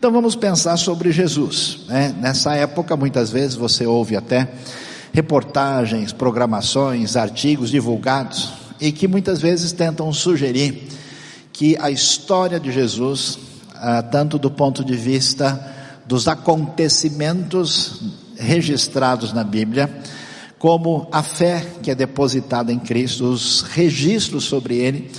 Então vamos pensar sobre Jesus. Né? Nessa época, muitas vezes você ouve até reportagens, programações, artigos divulgados e que muitas vezes tentam sugerir que a história de Jesus, ah, tanto do ponto de vista dos acontecimentos registrados na Bíblia, como a fé que é depositada em Cristo, os registros sobre Ele,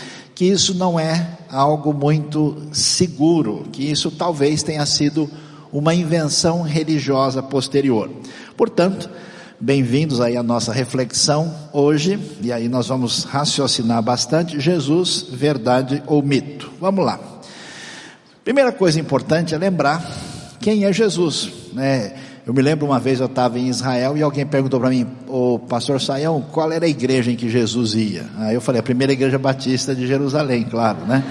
que isso não é algo muito seguro, que isso talvez tenha sido uma invenção religiosa posterior. Portanto, bem-vindos aí à nossa reflexão hoje, e aí nós vamos raciocinar bastante Jesus, verdade ou mito. Vamos lá. Primeira coisa importante é lembrar quem é Jesus, né? Eu me lembro uma vez eu estava em Israel e alguém perguntou para mim, o pastor Saião, qual era a igreja em que Jesus ia? Aí eu falei, a primeira igreja batista de Jerusalém, claro, né?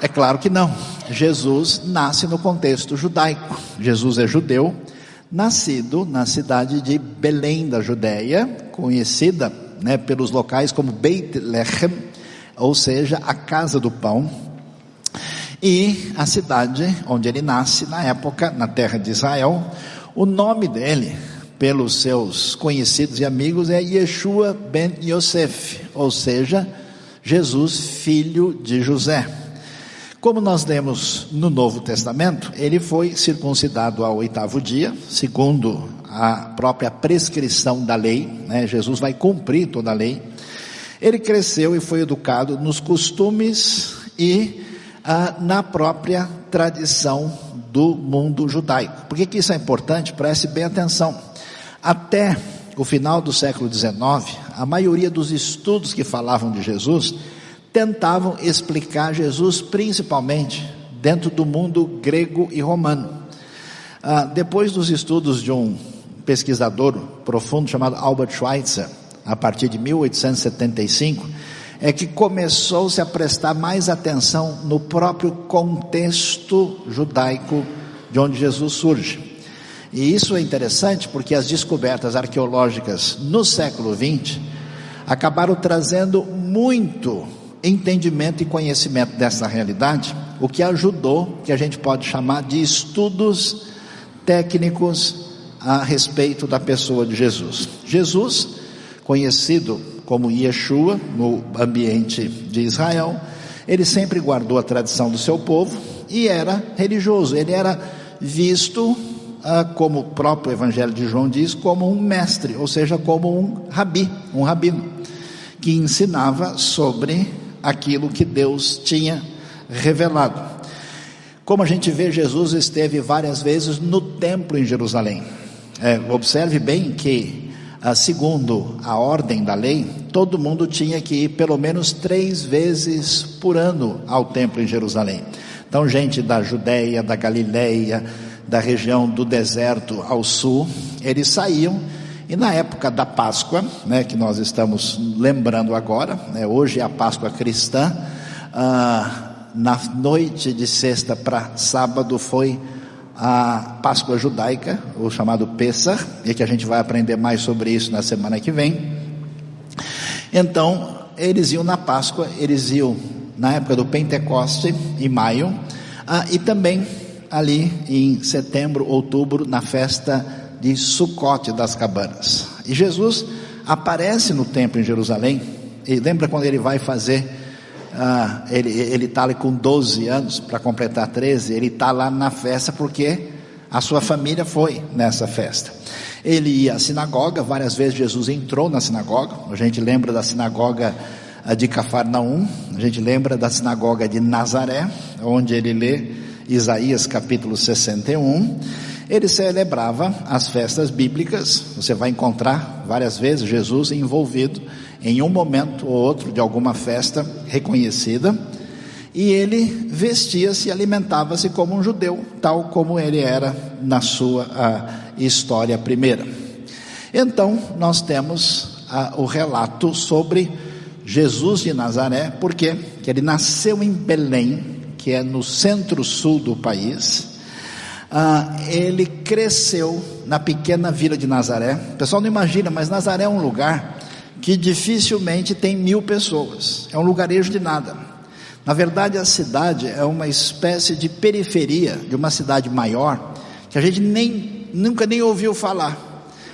É claro que não. Jesus nasce no contexto judaico. Jesus é judeu, nascido na cidade de Belém da Judéia, conhecida né, pelos locais como Beit Lechem, ou seja, a casa do pão e a cidade onde ele nasce, na época, na terra de Israel, o nome dele, pelos seus conhecidos e amigos, é Yeshua ben Yosef, ou seja, Jesus, filho de José. Como nós lemos no Novo Testamento, ele foi circuncidado ao oitavo dia, segundo a própria prescrição da lei, né? Jesus vai cumprir toda a lei. Ele cresceu e foi educado nos costumes e ah, na própria tradição do mundo judaico. Por que, que isso é importante? Preste bem atenção. Até o final do século XIX, a maioria dos estudos que falavam de Jesus tentavam explicar Jesus principalmente dentro do mundo grego e romano. Ah, depois dos estudos de um pesquisador profundo chamado Albert Schweitzer, a partir de 1875, é que começou-se a prestar mais atenção no próprio contexto judaico de onde Jesus surge. E isso é interessante porque as descobertas arqueológicas no século XX acabaram trazendo muito entendimento e conhecimento dessa realidade, o que ajudou, que a gente pode chamar de estudos técnicos a respeito da pessoa de Jesus. Jesus, conhecido como Yeshua, no ambiente de Israel, ele sempre guardou a tradição do seu povo e era religioso, ele era visto, ah, como o próprio Evangelho de João diz, como um mestre, ou seja, como um rabi, um rabino, que ensinava sobre aquilo que Deus tinha revelado. Como a gente vê, Jesus esteve várias vezes no templo em Jerusalém. É, observe bem que segundo a ordem da lei, todo mundo tinha que ir pelo menos três vezes por ano ao templo em Jerusalém. Então, gente da Judéia, da Galileia, da região do deserto ao sul, eles saíam e na época da Páscoa, né, que nós estamos lembrando agora, né, hoje é a Páscoa cristã, ah, na noite de sexta para sábado foi a Páscoa judaica, o chamado Pesach, e que a gente vai aprender mais sobre isso na semana que vem. Então, eles iam na Páscoa, eles iam na época do Pentecoste, em maio, ah, e também ali em setembro, outubro, na festa de Sucote das Cabanas. E Jesus aparece no templo em Jerusalém, e lembra quando ele vai fazer ah, ele está ali com 12 anos para completar 13, ele está lá na festa porque a sua família foi nessa festa. Ele ia à sinagoga, várias vezes Jesus entrou na sinagoga, a gente lembra da sinagoga ah, de Cafarnaum, a gente lembra da sinagoga de Nazaré, onde ele lê Isaías capítulo 61. Ele celebrava as festas bíblicas, você vai encontrar várias vezes Jesus envolvido em um momento ou outro de alguma festa reconhecida, e ele vestia-se e alimentava-se como um judeu, tal como ele era na sua história primeira. Então, nós temos a, o relato sobre Jesus de Nazaré, porque que ele nasceu em Belém, que é no centro-sul do país. Ah, ele cresceu na pequena vila de Nazaré. O pessoal não imagina, mas Nazaré é um lugar que dificilmente tem mil pessoas, é um lugarejo de nada. Na verdade, a cidade é uma espécie de periferia de uma cidade maior que a gente nem, nunca nem ouviu falar.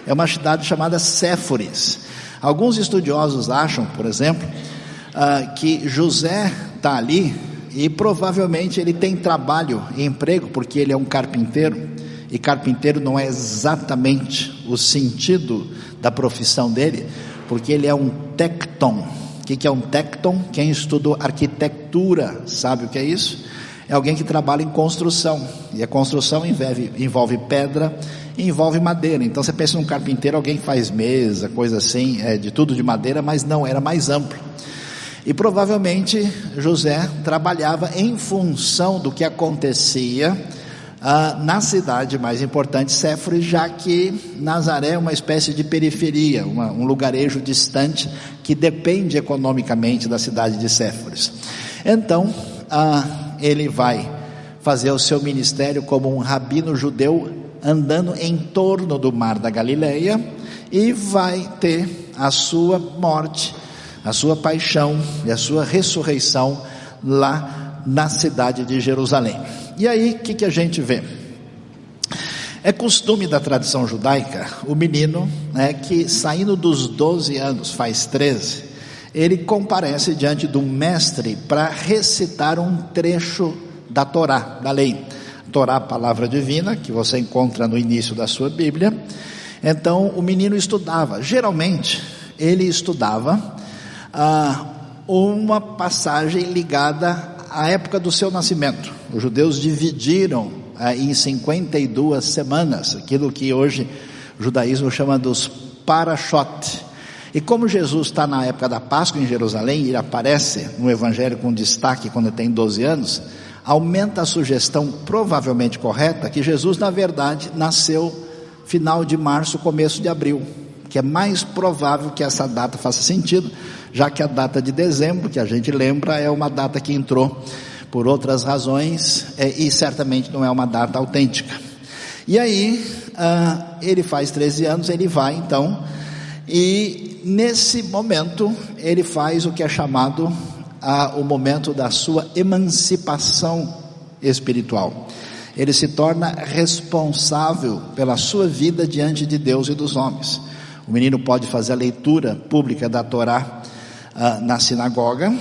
É uma cidade chamada Séforis. Alguns estudiosos acham, por exemplo, uh, que José está ali e provavelmente ele tem trabalho e emprego porque ele é um carpinteiro e carpinteiro não é exatamente o sentido da profissão dele, porque ele é um tecton. O que é um tecton? Quem estudou arquitetura sabe o que é isso? É alguém que trabalha em construção, e a construção envolve, envolve pedra envolve madeira. Então você pensa num carpinteiro, alguém faz mesa, coisa assim, é, de tudo de madeira, mas não, era mais amplo. E provavelmente José trabalhava em função do que acontecia ah, na cidade mais importante, Séforis, já que Nazaré é uma espécie de periferia, uma, um lugarejo distante que depende economicamente da cidade de Séforis. Então, ah, ele vai fazer o seu ministério como um rabino judeu andando em torno do mar da Galileia e vai ter a sua morte, a sua paixão e a sua ressurreição lá na cidade de Jerusalém. E aí, o que, que a gente vê? É costume da tradição judaica o menino, né, que saindo dos 12 anos, faz 13, ele comparece diante do mestre para recitar um trecho da Torá, da lei. Torá, palavra divina, que você encontra no início da sua Bíblia. Então, o menino estudava. Geralmente, ele estudava ah, uma passagem ligada à época do seu nascimento. Os judeus dividiram ah, em 52 semanas, aquilo que hoje o judaísmo chama dos parashot. E como Jesus está na época da Páscoa em Jerusalém, ele aparece no Evangelho com destaque quando tem 12 anos, aumenta a sugestão provavelmente correta que Jesus, na verdade, nasceu final de março, começo de abril, que é mais provável que essa data faça sentido, já que a data de dezembro, que a gente lembra, é uma data que entrou por outras razões é, e certamente não é uma data autêntica. E aí, ah, ele faz 13 anos, ele vai então, e nesse momento, ele faz o que é chamado ah, o momento da sua emancipação espiritual. Ele se torna responsável pela sua vida diante de Deus e dos homens. O menino pode fazer a leitura pública da Torá ah, na sinagoga.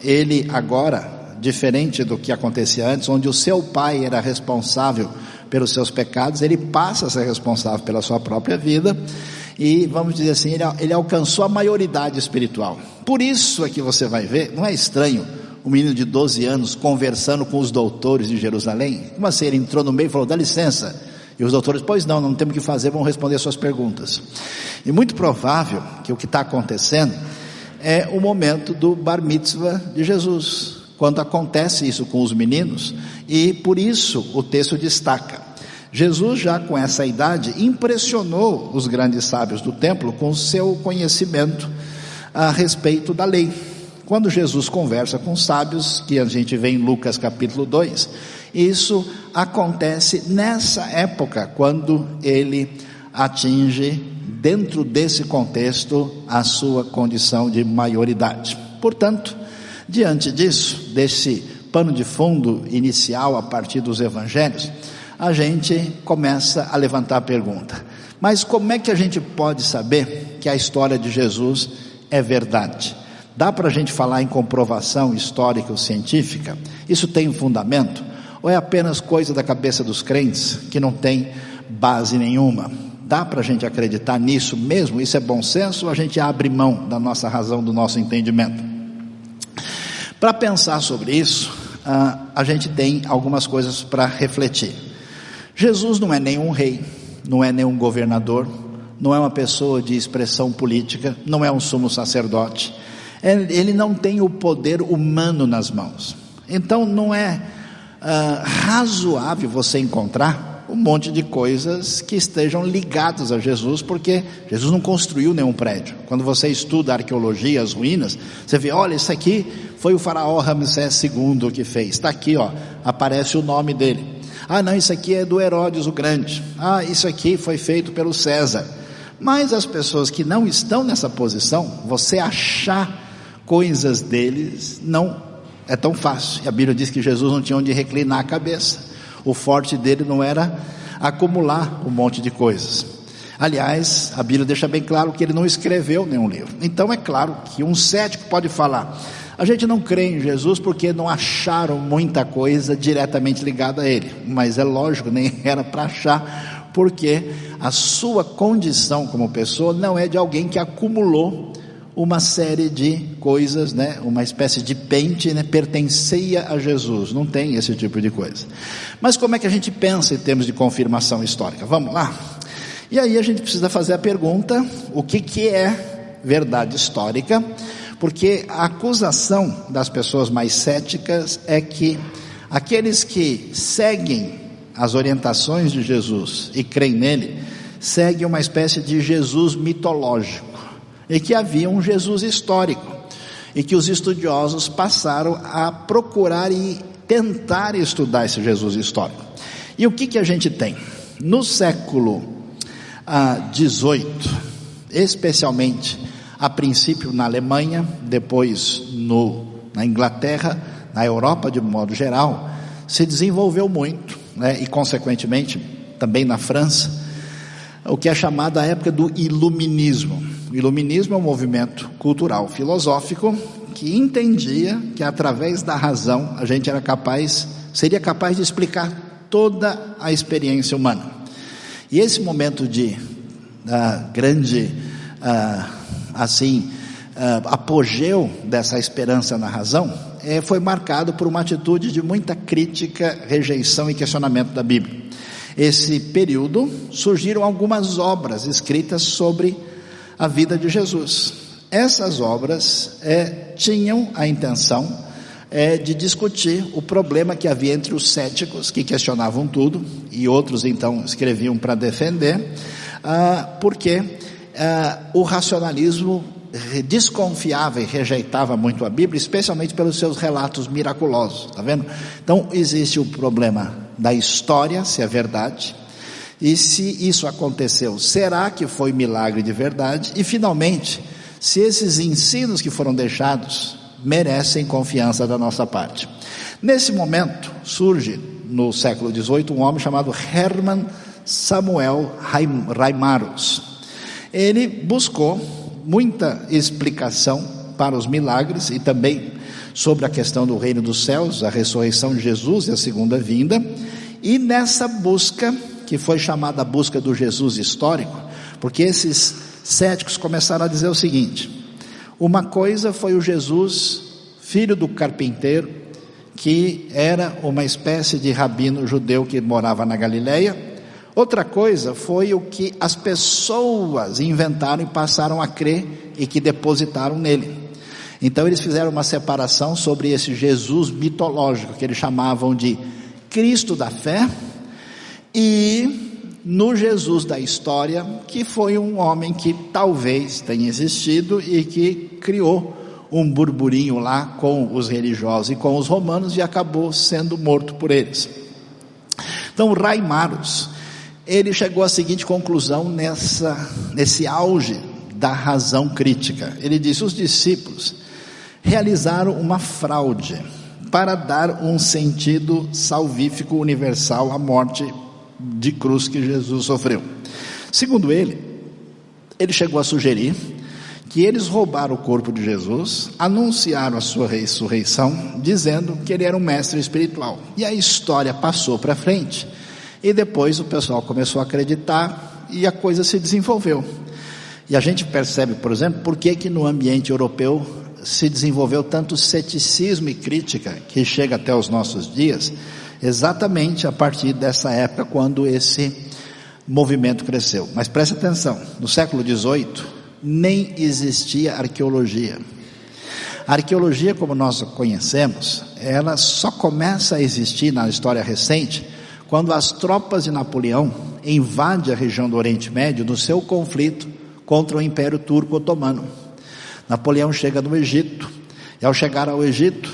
Ele agora, diferente do que acontecia antes, onde o seu pai era responsável pelos seus pecados, ele passa a ser responsável pela sua própria vida e vamos dizer assim, ele, ele alcançou a maioridade espiritual. Por isso é que você vai ver, não é estranho um menino de 12 anos conversando com os doutores de Jerusalém? Como assim? Ele entrou no meio e falou: dá licença, e os doutores, pois não, não temos o que fazer, vão responder suas perguntas. E muito provável que o que está acontecendo é o momento do bar mitzvah de Jesus, quando acontece isso com os meninos, e por isso o texto destaca. Jesus, já com essa idade, impressionou os grandes sábios do templo com seu conhecimento a respeito da lei. Quando Jesus conversa com os sábios, que a gente vê em Lucas capítulo 2, isso acontece nessa época, quando ele atinge, dentro desse contexto, a sua condição de maioridade. Portanto, diante disso, desse pano de fundo inicial a partir dos evangelhos, a gente começa a levantar a pergunta: mas como é que a gente pode saber que a história de Jesus é verdade? Dá para a gente falar em comprovação histórica ou científica? Isso tem um fundamento? Ou é apenas coisa da cabeça dos crentes que não tem base nenhuma? Dá para a gente acreditar nisso mesmo? Isso é bom senso ou a gente abre mão da nossa razão, do nosso entendimento? Para pensar sobre isso, ah, a gente tem algumas coisas para refletir. Jesus não é nenhum rei, não é nenhum governador, não é uma pessoa de expressão política, não é um sumo sacerdote. Ele não tem o poder humano nas mãos. Então não é uh, razoável você encontrar um monte de coisas que estejam ligadas a Jesus, porque Jesus não construiu nenhum prédio. Quando você estuda arqueologia, as ruínas, você vê, olha, isso aqui foi o faraó Ramsés II que fez. Está aqui, ó, aparece o nome dele. Ah, não, isso aqui é do Herodes o Grande. Ah, isso aqui foi feito pelo César. Mas as pessoas que não estão nessa posição, você achar coisas deles não É tão fácil. E a Bíblia diz que Jesus não tinha onde reclinar a cabeça. O forte dele não era acumular um monte de coisas. Aliás, a Bíblia deixa bem claro que ele não escreveu nenhum livro. Então é claro que um cético pode falar: a gente não crê em Jesus porque não acharam muita coisa diretamente ligada a ele. Mas é lógico, nem era para achar, porque a sua condição como pessoa não é de alguém que acumulou uma série de coisas, né? Uma espécie de pente, né? Pertencia a Jesus. Não tem esse tipo de coisa. Mas como é que a gente pensa em termos de confirmação histórica? Vamos lá. E aí a gente precisa fazer a pergunta: o que que é verdade histórica? Porque a acusação das pessoas mais céticas é que aqueles que seguem as orientações de Jesus e creem nele, seguem uma espécie de Jesus mitológico e que havia um Jesus histórico e que os estudiosos passaram a procurar e tentar estudar esse Jesus histórico. E o que, que a gente tem? No século XVIII, ah, especialmente a princípio na Alemanha, depois no, na Inglaterra, na Europa de modo geral, se desenvolveu muito, né, e consequentemente também na França, o que é chamado a época do Iluminismo. O iluminismo é um movimento cultural filosófico que entendia que através da razão a gente era capaz, seria capaz de explicar toda a experiência humana. E esse momento de uh, grande, uh, assim, uh, apogeu dessa esperança na razão eh, foi marcado por uma atitude de muita crítica, rejeição e questionamento da Bíblia. Esse período surgiram algumas obras escritas sobre a vida de Jesus. Essas obras é, tinham a intenção é, de discutir o problema que havia entre os céticos, que questionavam tudo, e outros então escreviam para defender, ah, porque ah, o racionalismo desconfiava e rejeitava muito a Bíblia, especialmente pelos seus relatos miraculosos, tá vendo? Então existe o problema da história, se é verdade, e se isso aconteceu, será que foi milagre de verdade? E finalmente, se esses ensinos que foram deixados merecem confiança da nossa parte. Nesse momento, surge no século XVIII um homem chamado Hermann Samuel Reimarus. Ele buscou muita explicação para os milagres e também sobre a questão do reino dos céus, a ressurreição de Jesus e a segunda vinda. E nessa busca que foi chamada a busca do Jesus histórico, porque esses céticos começaram a dizer o seguinte: uma coisa foi o Jesus, filho do carpinteiro, que era uma espécie de rabino judeu que morava na Galileia. Outra coisa foi o que as pessoas inventaram e passaram a crer e que depositaram nele. Então eles fizeram uma separação sobre esse Jesus mitológico que eles chamavam de Cristo da fé e no Jesus da história, que foi um homem que talvez tenha existido e que criou um burburinho lá com os religiosos e com os romanos e acabou sendo morto por eles. Então, Raimaros, ele chegou à seguinte conclusão nessa, nesse auge da razão crítica. Ele disse: os discípulos realizaram uma fraude para dar um sentido salvífico universal à morte de cruz que Jesus sofreu. Segundo ele, ele chegou a sugerir que eles roubaram o corpo de Jesus, anunciaram a sua ressurreição, dizendo que ele era um mestre espiritual. E a história passou para frente. E depois o pessoal começou a acreditar e a coisa se desenvolveu. E a gente percebe, por exemplo, por que, que no ambiente europeu se desenvolveu tanto ceticismo e crítica que chega até os nossos dias, exatamente a partir dessa época quando esse movimento cresceu. Mas preste atenção, no século XVIII nem existia arqueologia. A arqueologia, como nós conhecemos, ela só começa a existir na história recente quando as tropas de Napoleão invadem a região do Oriente Médio no seu conflito contra o Império Turco Otomano. Napoleão chega no Egito, e ao chegar ao Egito,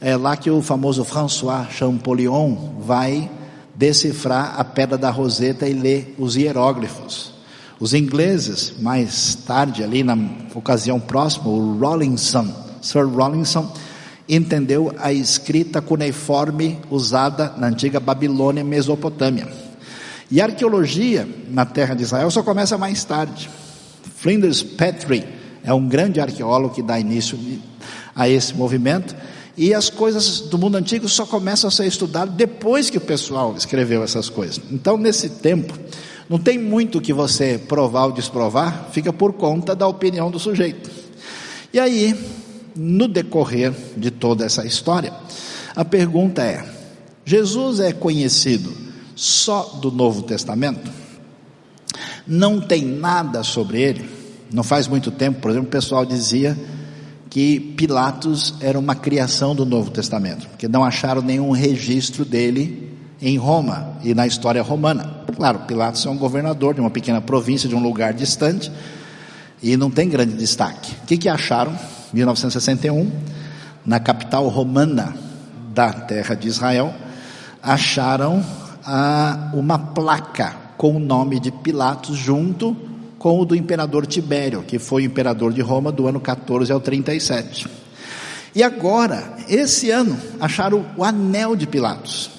é lá que o famoso François Champollion vai decifrar a pedra da Roseta e ler os hieróglifos. Os ingleses, mais tarde, ali na ocasião próxima, o Rawlinson, Sir Rawlinson, entendeu a escrita cuneiforme usada na antiga Babilônia e Mesopotâmia. E a arqueologia na terra de Israel só começa mais tarde. Flinders Petrie é um grande arqueólogo que dá início a esse movimento. E as coisas do mundo antigo só começam a ser estudadas depois que o pessoal escreveu essas coisas. Então, nesse tempo, não tem muito que você provar ou desprovar, fica por conta da opinião do sujeito. E aí, no decorrer de toda essa história, a pergunta é: Jesus é conhecido só do Novo Testamento? Não tem nada sobre ele? Não faz muito tempo, por exemplo, o pessoal dizia que Pilatos era uma criação do Novo Testamento, porque não acharam nenhum registro dele em Roma e na história romana. Claro, Pilatos é um governador de uma pequena província, de um lugar distante, e não tem grande destaque. O que, que acharam? 1961, na capital romana da terra de Israel, acharam ah, uma placa com o nome de Pilatos junto com o do imperador Tibério, que foi imperador de Roma do ano 14 ao 37. E agora, esse ano, acharam o anel de Pilatos.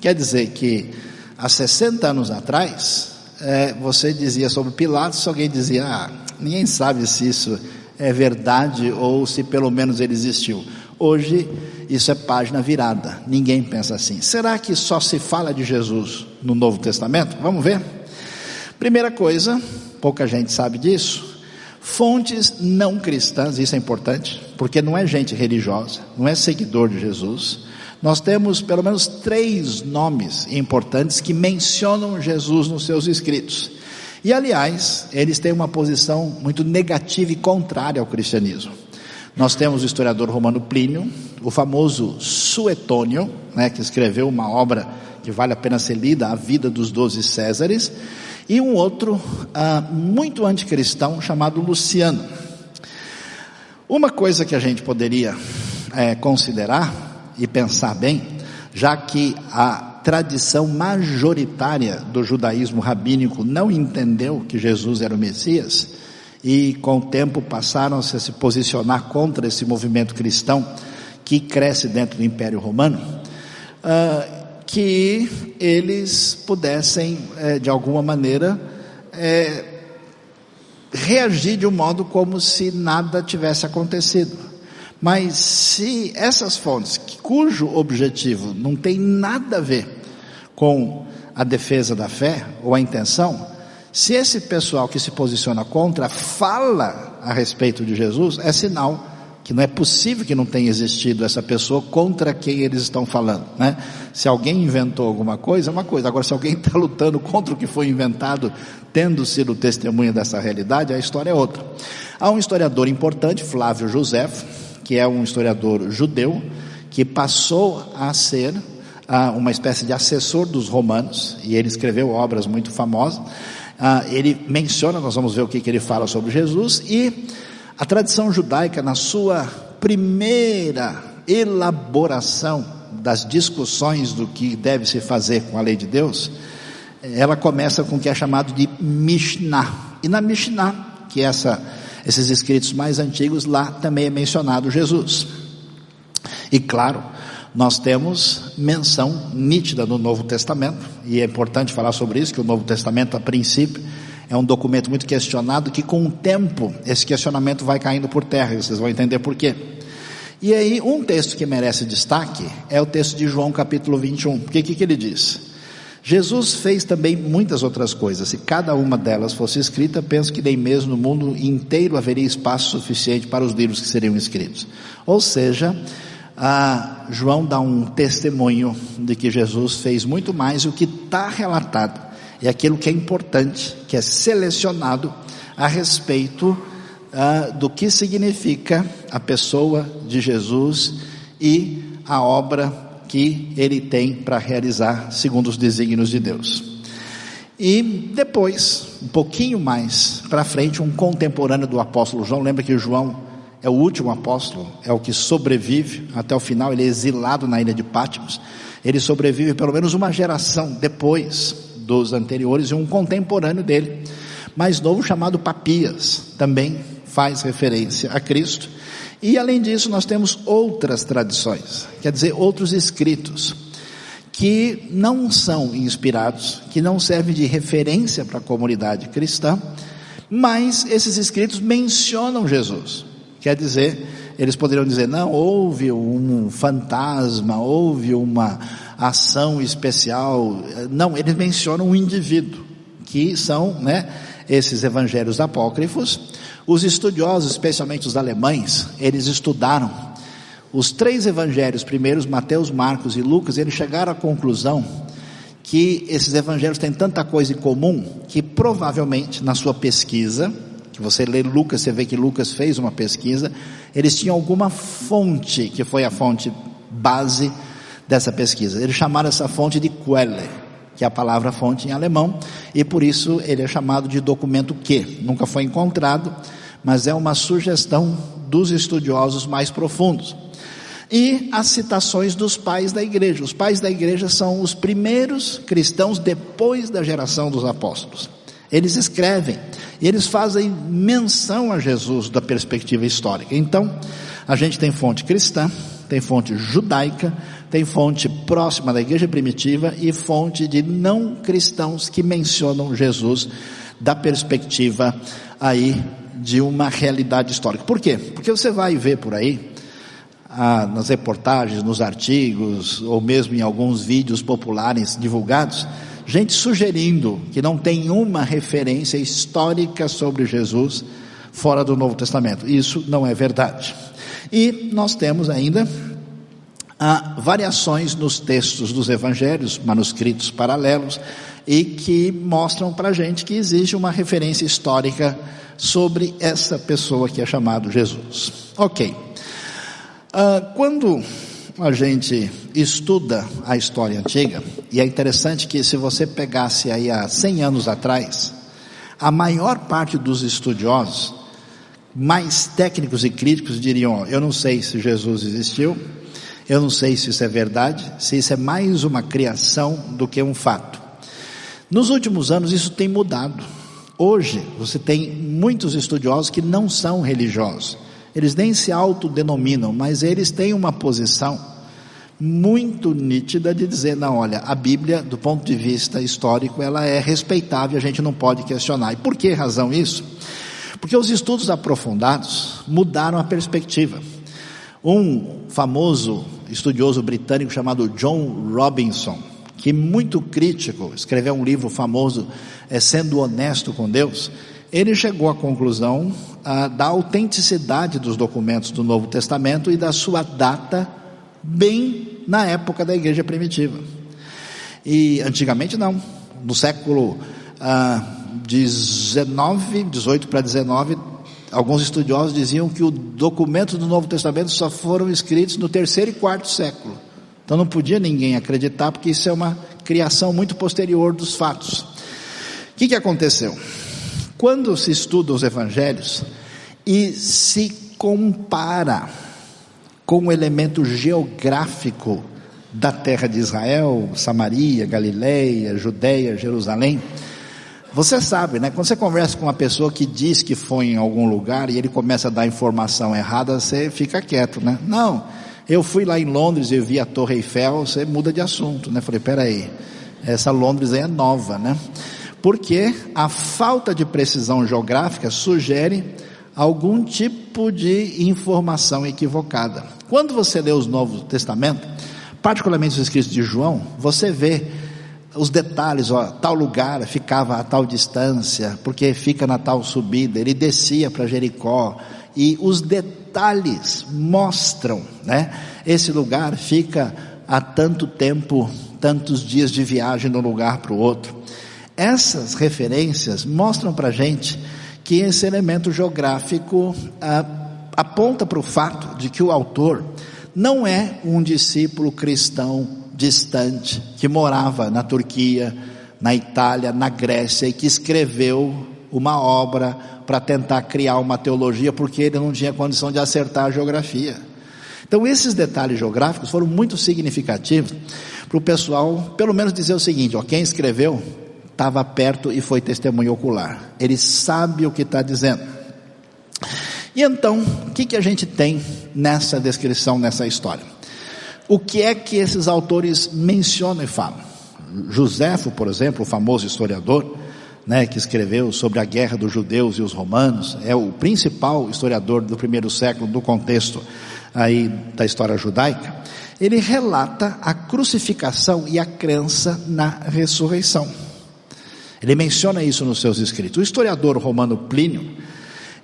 Quer dizer que há 60 anos atrás, é, você dizia sobre Pilatos, alguém dizia, ah, ninguém sabe se isso é verdade ou se pelo menos ele existiu. Hoje, isso é página virada, ninguém pensa assim. Será que só se fala de Jesus no Novo Testamento? Vamos ver? Primeira coisa, pouca gente sabe disso. Fontes não cristãs, isso é importante, porque não é gente religiosa, não é seguidor de Jesus. Nós temos pelo menos três nomes importantes que mencionam Jesus nos seus escritos. E aliás, eles têm uma posição muito negativa e contrária ao cristianismo. Nós temos o historiador romano Plínio, o famoso Suetônio, né, que escreveu uma obra que vale a pena ser lida, A Vida dos Doze Césares, e um outro ah, muito anticristão chamado Luciano. Uma coisa que a gente poderia é, considerar e pensar bem, já que a tradição majoritária do judaísmo rabínico não entendeu que Jesus era o Messias e com o tempo passaram -se a se posicionar contra esse movimento cristão que cresce dentro do Império Romano, uh, que eles pudessem, eh, de alguma maneira, eh, reagir de um modo como se nada tivesse acontecido. Mas se essas fontes, cujo objetivo não tem nada a ver com a defesa da fé ou a intenção, se esse pessoal que se posiciona contra fala a respeito de Jesus, é sinal que não é possível que não tenha existido essa pessoa contra quem eles estão falando, né? Se alguém inventou alguma coisa, é uma coisa. Agora, se alguém está lutando contra o que foi inventado, tendo sido testemunha dessa realidade, a história é outra. Há um historiador importante, Flávio José, que é um historiador judeu, que passou a ser ah, uma espécie de assessor dos romanos, e ele escreveu obras muito famosas. Ah, ele menciona, nós vamos ver o que, ele fala sobre Jesus, e a tradição judaica, na sua primeira elaboração das discussões do que deve se fazer com a lei de Deus, ela começa com o que é chamado de Mishnah. E na Mishnah, que é essa esses escritos mais antigos, lá também é mencionado Jesus. E claro, nós temos menção nítida no Novo Testamento, e é importante falar sobre isso, que o Novo Testamento, a princípio, é um documento muito questionado, que com o tempo esse questionamento vai caindo por terra, e vocês vão entender por quê. E aí, um texto que merece destaque é o texto de João capítulo 21. O que, que ele diz? Jesus fez também muitas outras coisas. Se cada uma delas fosse escrita, penso que nem mesmo no mundo inteiro haveria espaço suficiente para os livros que seriam escritos. Ou seja, João dá um testemunho de que Jesus fez muito mais o que está relatado. É aquilo que é importante, que é selecionado a respeito ah, do que significa a pessoa de Jesus e a obra que ele tem para realizar segundo os desígnios de Deus. E depois, um pouquinho mais para frente, um contemporâneo do apóstolo João, lembra que João é o último apóstolo, é o que sobrevive até o final, ele é exilado na ilha de Patmos. Ele sobrevive pelo menos uma geração depois dos anteriores e um contemporâneo dele, mais novo chamado Papias, também faz referência a Cristo. E além disso, nós temos outras tradições, quer dizer, outros escritos, que não são inspirados, que não servem de referência para a comunidade cristã, mas esses escritos mencionam Jesus. Quer dizer, eles poderiam dizer, não, houve um fantasma, houve uma ação especial. Não, eles mencionam um indivíduo, que são, né, esses evangelhos apócrifos. Os estudiosos, especialmente os alemães, eles estudaram os três evangelhos primeiros, Mateus, Marcos e Lucas, eles chegaram à conclusão que esses evangelhos têm tanta coisa em comum que provavelmente na sua pesquisa, que você lê Lucas, você vê que Lucas fez uma pesquisa, eles tinham alguma fonte que foi a fonte base dessa pesquisa. Eles chamaram essa fonte de Quelle, que é a palavra fonte em alemão, e por isso ele é chamado de documento Q. Nunca foi encontrado, mas é uma sugestão dos estudiosos mais profundos e as citações dos pais da igreja. Os pais da igreja são os primeiros cristãos depois da geração dos apóstolos. Eles escrevem e eles fazem menção a Jesus da perspectiva histórica. Então, a gente tem fonte cristã, tem fonte judaica, tem fonte próxima da igreja primitiva e fonte de não cristãos que mencionam Jesus da perspectiva aí de uma realidade histórica. Por quê? Porque você vai ver por aí ah, nas reportagens, nos artigos, ou mesmo em alguns vídeos populares divulgados, gente sugerindo que não tem uma referência histórica sobre Jesus fora do Novo Testamento. Isso não é verdade. E nós temos ainda ah, variações nos textos dos evangelhos, manuscritos paralelos, e que mostram para a gente que existe uma referência histórica sobre essa pessoa que é chamado Jesus. Ok. Ah, quando a gente estuda a história antiga, e é interessante que se você pegasse aí há 100 anos atrás, a maior parte dos estudiosos, mais técnicos e críticos diriam, eu não sei se Jesus existiu, eu não sei se isso é verdade, se isso é mais uma criação do que um fato. Nos últimos anos isso tem mudado. Hoje você tem muitos estudiosos que não são religiosos eles nem se autodenominam, mas eles têm uma posição muito nítida de dizer, não, olha, a Bíblia, do ponto de vista histórico, ela é respeitável, a gente não pode questionar. E por que razão isso? Porque os estudos aprofundados mudaram a perspectiva. Um famoso estudioso britânico chamado John Robinson, que muito crítico, escreveu um livro famoso, é, Sendo Honesto com Deus, ele chegou à conclusão ah, da autenticidade dos documentos do Novo Testamento e da sua data bem na época da igreja primitiva. E antigamente não, no século ah, 19, 18 para 19, alguns estudiosos diziam que os documentos do Novo Testamento só foram escritos no terceiro e quarto século. Então não podia ninguém acreditar, porque isso é uma criação muito posterior dos fatos. O que, que aconteceu? Quando se estuda os evangelhos e se compara com o elemento geográfico da terra de Israel, Samaria, Galileia, Judeia, Jerusalém, você sabe, né? Quando você conversa com uma pessoa que diz que foi em algum lugar e ele começa a dar informação errada, você fica quieto, né? Não, eu fui lá em Londres e vi a Torre Eiffel, você muda de assunto, né? Falei, peraí, essa Londres aí é nova, né? Porque a falta de precisão geográfica sugere algum tipo de informação equivocada. Quando você lê os Novos Testamentos, particularmente os escritos de João, você vê os detalhes, ó, tal lugar ficava a tal distância, porque fica na tal subida, ele descia para Jericó, e os detalhes mostram, né? Esse lugar fica há tanto tempo, tantos dias de viagem de um lugar para o outro. Essas referências mostram para a gente que esse elemento geográfico ah, aponta para o fato de que o autor não é um discípulo cristão distante que morava na Turquia, na Itália, na Grécia e que escreveu uma obra para tentar criar uma teologia porque ele não tinha condição de acertar a geografia. Então esses detalhes geográficos foram muito significativos para o pessoal, pelo menos dizer o seguinte: ó, quem escreveu estava perto e foi testemunho ocular. Ele sabe o que está dizendo. E então, o que, que a gente tem nessa descrição, nessa história? O que é que esses autores mencionam e falam? Joséfo, por exemplo, o famoso historiador, né, que escreveu sobre a guerra dos judeus e os romanos, é o principal historiador do primeiro século do contexto aí da história judaica. Ele relata a crucificação e a crença na ressurreição. Ele menciona isso nos seus escritos. O historiador romano Plínio,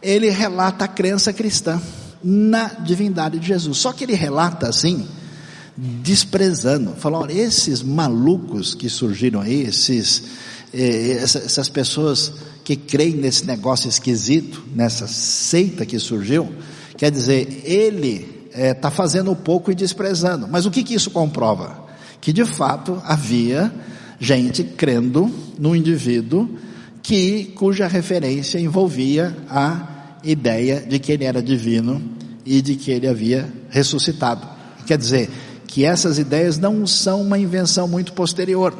ele relata a crença cristã na divindade de Jesus. Só que ele relata assim, desprezando, falou: olha, esses malucos que surgiram aí, esses, eh, essas pessoas que creem nesse negócio esquisito, nessa seita que surgiu, quer dizer, ele está eh, fazendo pouco e desprezando. Mas o que, que isso comprova? Que de fato havia gente crendo no indivíduo que cuja referência envolvia a ideia de que ele era divino e de que ele havia ressuscitado. Quer dizer, que essas ideias não são uma invenção muito posterior.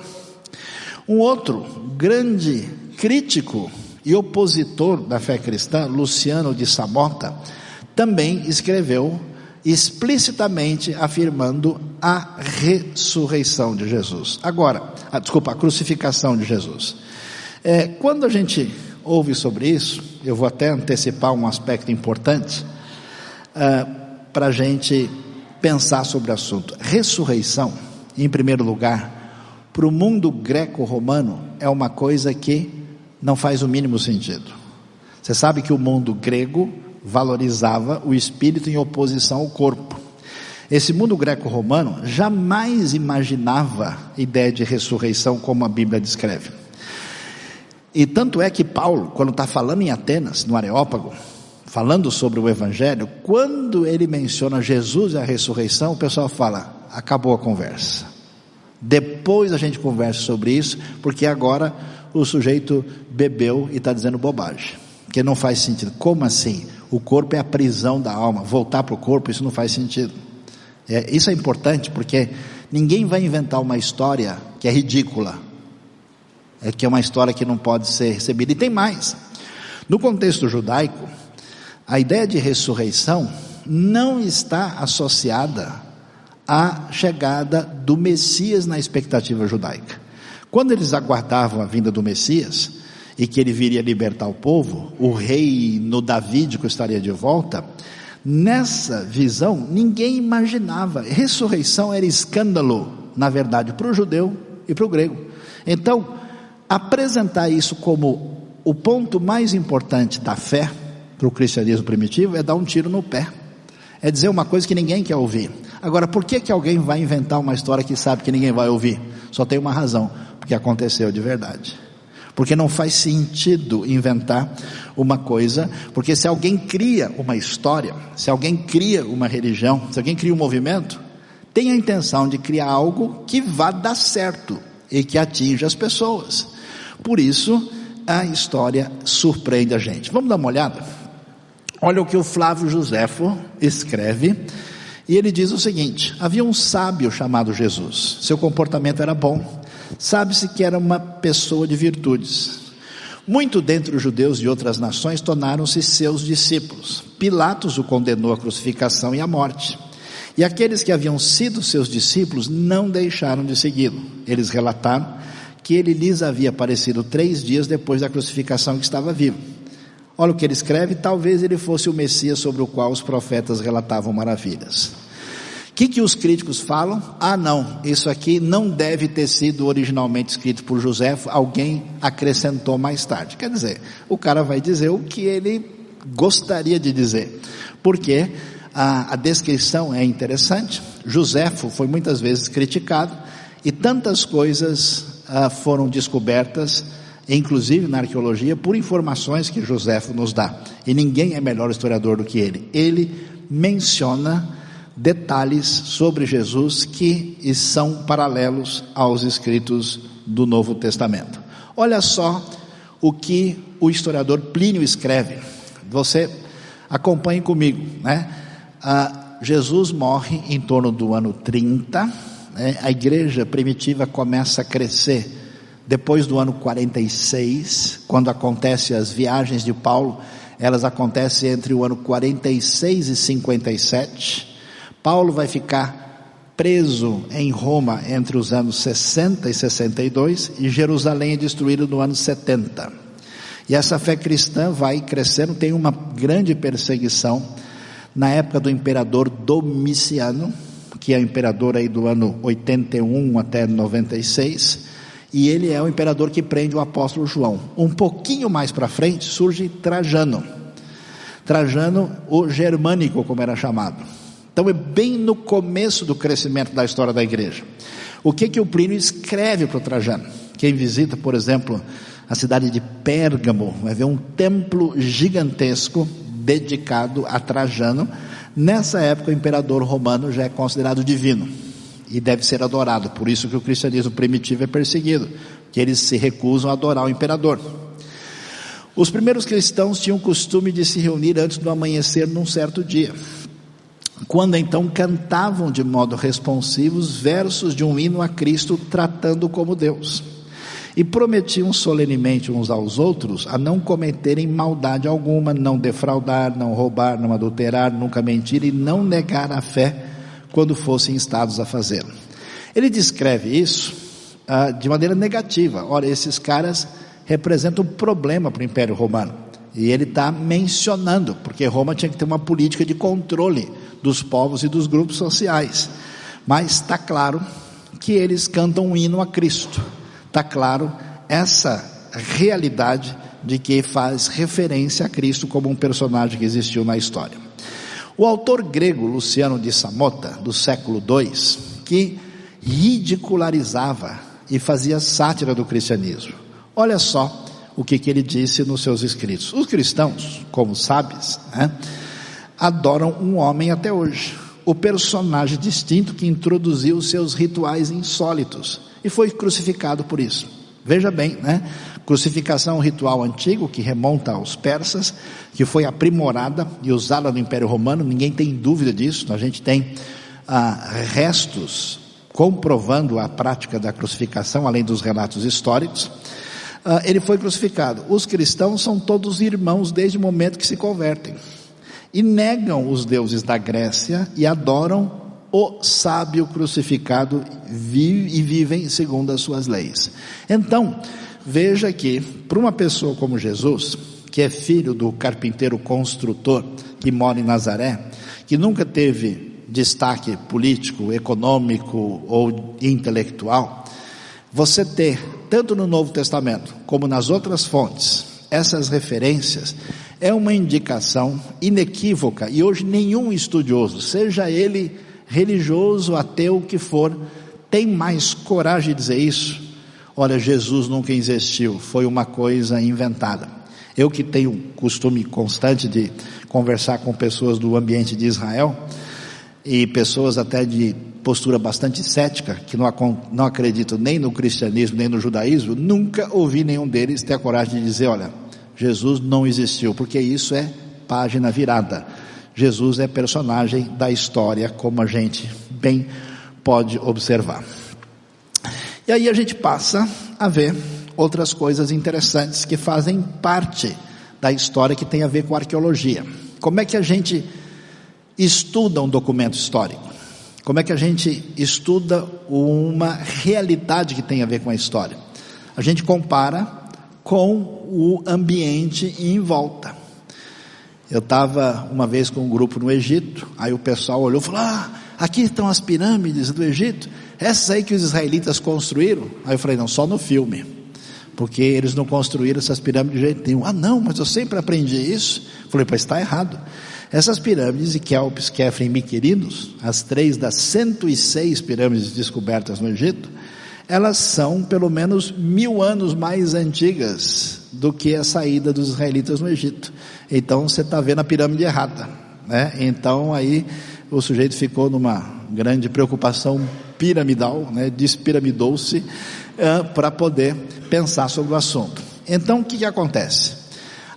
Um outro grande crítico e opositor da fé cristã, Luciano de Samota, também escreveu explicitamente afirmando a ressurreição de Jesus. Agora, a, desculpa, a crucificação de Jesus. É, quando a gente ouve sobre isso, eu vou até antecipar um aspecto importante uh, para a gente pensar sobre o assunto. Ressurreição, em primeiro lugar, para o mundo greco-romano é uma coisa que não faz o mínimo sentido. Você sabe que o mundo grego valorizava o espírito em oposição ao corpo. Esse mundo greco-romano jamais imaginava ideia de ressurreição como a Bíblia descreve. E tanto é que Paulo, quando está falando em Atenas, no Areópago, falando sobre o Evangelho, quando ele menciona Jesus e a ressurreição, o pessoal fala: acabou a conversa. Depois a gente conversa sobre isso, porque agora o sujeito bebeu e está dizendo bobagem, que não faz sentido. Como assim? O corpo é a prisão da alma, voltar para o corpo, isso não faz sentido. É, isso é importante porque ninguém vai inventar uma história que é ridícula, é que é uma história que não pode ser recebida. E tem mais. No contexto judaico, a ideia de ressurreição não está associada à chegada do Messias na expectativa judaica. Quando eles aguardavam a vinda do Messias e que ele viria libertar o povo, o rei no davídico estaria de volta, nessa visão ninguém imaginava. Ressurreição era escândalo, na verdade, para o judeu e para o grego. Então, apresentar isso como o ponto mais importante da fé, para o cristianismo primitivo é dar um tiro no pé. É dizer uma coisa que ninguém quer ouvir. Agora, por que, que alguém vai inventar uma história que sabe que ninguém vai ouvir? Só tem uma razão, porque aconteceu de verdade. Porque não faz sentido inventar uma coisa, porque se alguém cria uma história, se alguém cria uma religião, se alguém cria um movimento, tem a intenção de criar algo que vá dar certo e que atinja as pessoas. Por isso, a história surpreende a gente. Vamos dar uma olhada? Olha o que o Flávio Joséfo escreve, e ele diz o seguinte: havia um sábio chamado Jesus, seu comportamento era bom, sabe-se que era uma pessoa de virtudes. Muito dentre os judeus de outras nações tornaram-se seus discípulos. Pilatos o condenou à crucificação e à morte. E aqueles que haviam sido seus discípulos não deixaram de segui-lo. Eles relataram que ele lhes havia aparecido três dias depois da crucificação que estava vivo. Olha o que ele escreve: talvez ele fosse o Messias sobre o qual os profetas relatavam maravilhas. Que, que os críticos falam? Ah, não, isso aqui não deve ter sido originalmente escrito por José, alguém acrescentou mais tarde. Quer dizer, o cara vai dizer o que ele gostaria de dizer, porque a, a descrição é interessante. Joséfo foi muitas vezes criticado e tantas coisas ah, foram descobertas inclusive na arqueologia, por informações que Joséfo nos dá. E ninguém é melhor historiador do que ele. Ele menciona detalhes sobre Jesus que são paralelos aos escritos do Novo Testamento. Olha só o que o historiador Plínio escreve. Você acompanhe comigo, né? Ah, Jesus morre em torno do ano 30, né? a igreja primitiva começa a crescer depois do ano 46, quando acontecem as viagens de Paulo, Elas acontecem entre o ano 46 e 57. Paulo vai ficar preso em Roma entre os anos 60 e 62 e Jerusalém é destruído no ano 70. E essa fé cristã vai crescendo, tem uma grande perseguição na época do imperador Domiciano, que é o imperador aí do ano 81 até 96, e ele é o imperador que prende o apóstolo João. Um pouquinho mais para frente surge Trajano. Trajano, o germânico, como era chamado. Então é bem no começo do crescimento da história da igreja. O que que o Plínio escreve para o Trajano? Quem visita, por exemplo, a cidade de Pérgamo, vai ver um templo gigantesco dedicado a Trajano. Nessa época, o imperador romano já é considerado divino e deve ser adorado. Por isso que o cristianismo primitivo é perseguido, que eles se recusam a adorar o imperador. Os primeiros cristãos tinham o costume de se reunir antes do amanhecer num certo dia. Quando então cantavam de modo responsivo os versos de um hino a Cristo tratando como Deus e prometiam solenemente uns aos outros a não cometerem maldade alguma, não defraudar, não roubar, não adulterar, nunca mentir e não negar a fé quando fossem instados a fazê-lo. Ele descreve isso ah, de maneira negativa. Ora, esses caras representam um problema para o Império Romano. E ele está mencionando, porque Roma tinha que ter uma política de controle dos povos e dos grupos sociais. Mas está claro que eles cantam um hino a Cristo está claro essa realidade de que faz referência a Cristo como um personagem que existiu na história. O autor grego Luciano de Samota, do século II, que ridicularizava e fazia sátira do cristianismo. Olha só o que, que ele disse nos seus escritos. Os cristãos, como sabes, né, adoram um homem até hoje, o personagem distinto que introduziu seus rituais insólitos e foi crucificado por isso. Veja bem, né? Crucificação é um ritual antigo que remonta aos persas, que foi aprimorada e usada no Império Romano, ninguém tem dúvida disso. A gente tem ah, restos comprovando a prática da crucificação, além dos relatos históricos. Ah, ele foi crucificado. Os cristãos são todos irmãos desde o momento que se convertem e negam os deuses da Grécia e adoram o sábio crucificado e vivem segundo as suas leis. Então, veja que para uma pessoa como Jesus, que é filho do carpinteiro construtor que mora em Nazaré, que nunca teve destaque político, econômico ou intelectual, você ter, tanto no Novo Testamento como nas outras fontes, essas referências, é uma indicação inequívoca, e hoje nenhum estudioso, seja ele religioso, ateu que for, tem mais coragem de dizer isso? Olha, Jesus nunca existiu, foi uma coisa inventada. Eu que tenho costume constante de conversar com pessoas do ambiente de Israel, e pessoas até de postura bastante cética, que não, não nem no cristianismo, nem no judaísmo, nunca ouvi nenhum deles ter a coragem de dizer, olha, Jesus não existiu, porque isso é página virada. Jesus é personagem da história, como a gente bem pode observar. E aí a gente passa a ver outras coisas interessantes que fazem parte da história que tem a ver com arqueologia. Como é que a gente estuda um documento histórico? Como é que a gente estuda uma realidade que tem a ver com a história? A gente compara com o ambiente em volta. Eu estava uma vez com um grupo no Egito, aí o pessoal olhou e falou: Ah, aqui estão as pirâmides do Egito, essas aí que os israelitas construíram. Aí eu falei: Não, só no filme, porque eles não construíram essas pirâmides de jeito nenhum. Ah, não, mas eu sempre aprendi isso. Eu falei: Pois está errado. Essas pirâmides de Kelps, Kefren e Miquerinos, as três das 106 pirâmides descobertas no Egito, elas são pelo menos mil anos mais antigas do que a saída dos israelitas no Egito. Então você está vendo a pirâmide errada, né? Então aí o sujeito ficou numa grande preocupação piramidal, né? Despiramidou-se uh, para poder pensar sobre o assunto. Então o que, que acontece?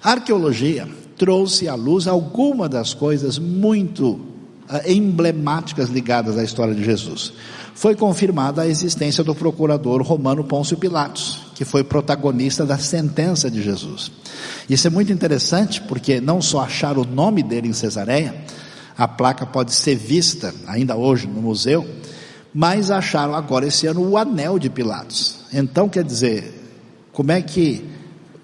A arqueologia trouxe à luz algumas das coisas muito emblemáticas ligadas à história de Jesus. Foi confirmada a existência do procurador romano Pôncio Pilatos, que foi protagonista da sentença de Jesus. Isso é muito interessante porque não só acharam o nome dele em Cesareia, a placa pode ser vista ainda hoje no museu, mas acharam agora esse ano o anel de Pilatos. Então quer dizer, como é que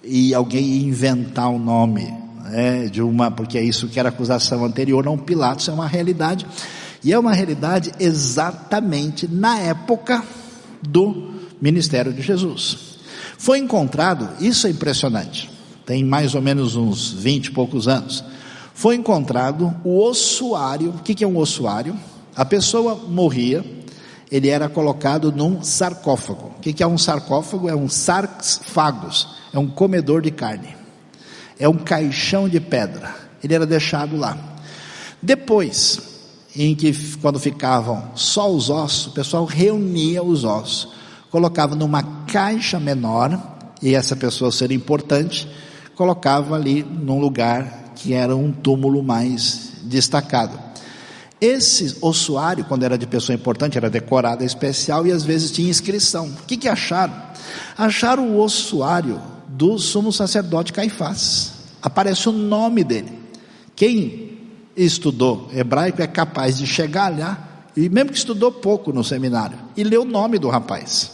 e alguém inventar o um nome né, de uma, porque é isso que era acusação anterior, não Pilatos, é uma realidade, e é uma realidade exatamente na época do ministério de Jesus. Foi encontrado, isso é impressionante, tem mais ou menos uns 20 e poucos anos, foi encontrado o ossuário, o que é um ossuário? A pessoa morria, ele era colocado num sarcófago. O que é um sarcófago? É um sarcófagos, é um comedor de carne é um caixão de pedra. Ele era deixado lá. Depois, em que quando ficavam só os ossos, o pessoal reunia os ossos, colocava numa caixa menor, e essa pessoa seria importante, colocava ali num lugar que era um túmulo mais destacado. Esse ossuário, quando era de pessoa importante, era decorado especial e às vezes tinha inscrição. O que, que acharam? Acharam o ossuário do sumo sacerdote Caifás. Aparece o nome dele. Quem estudou hebraico é capaz de chegar lá, e mesmo que estudou pouco no seminário, e ler o nome do rapaz.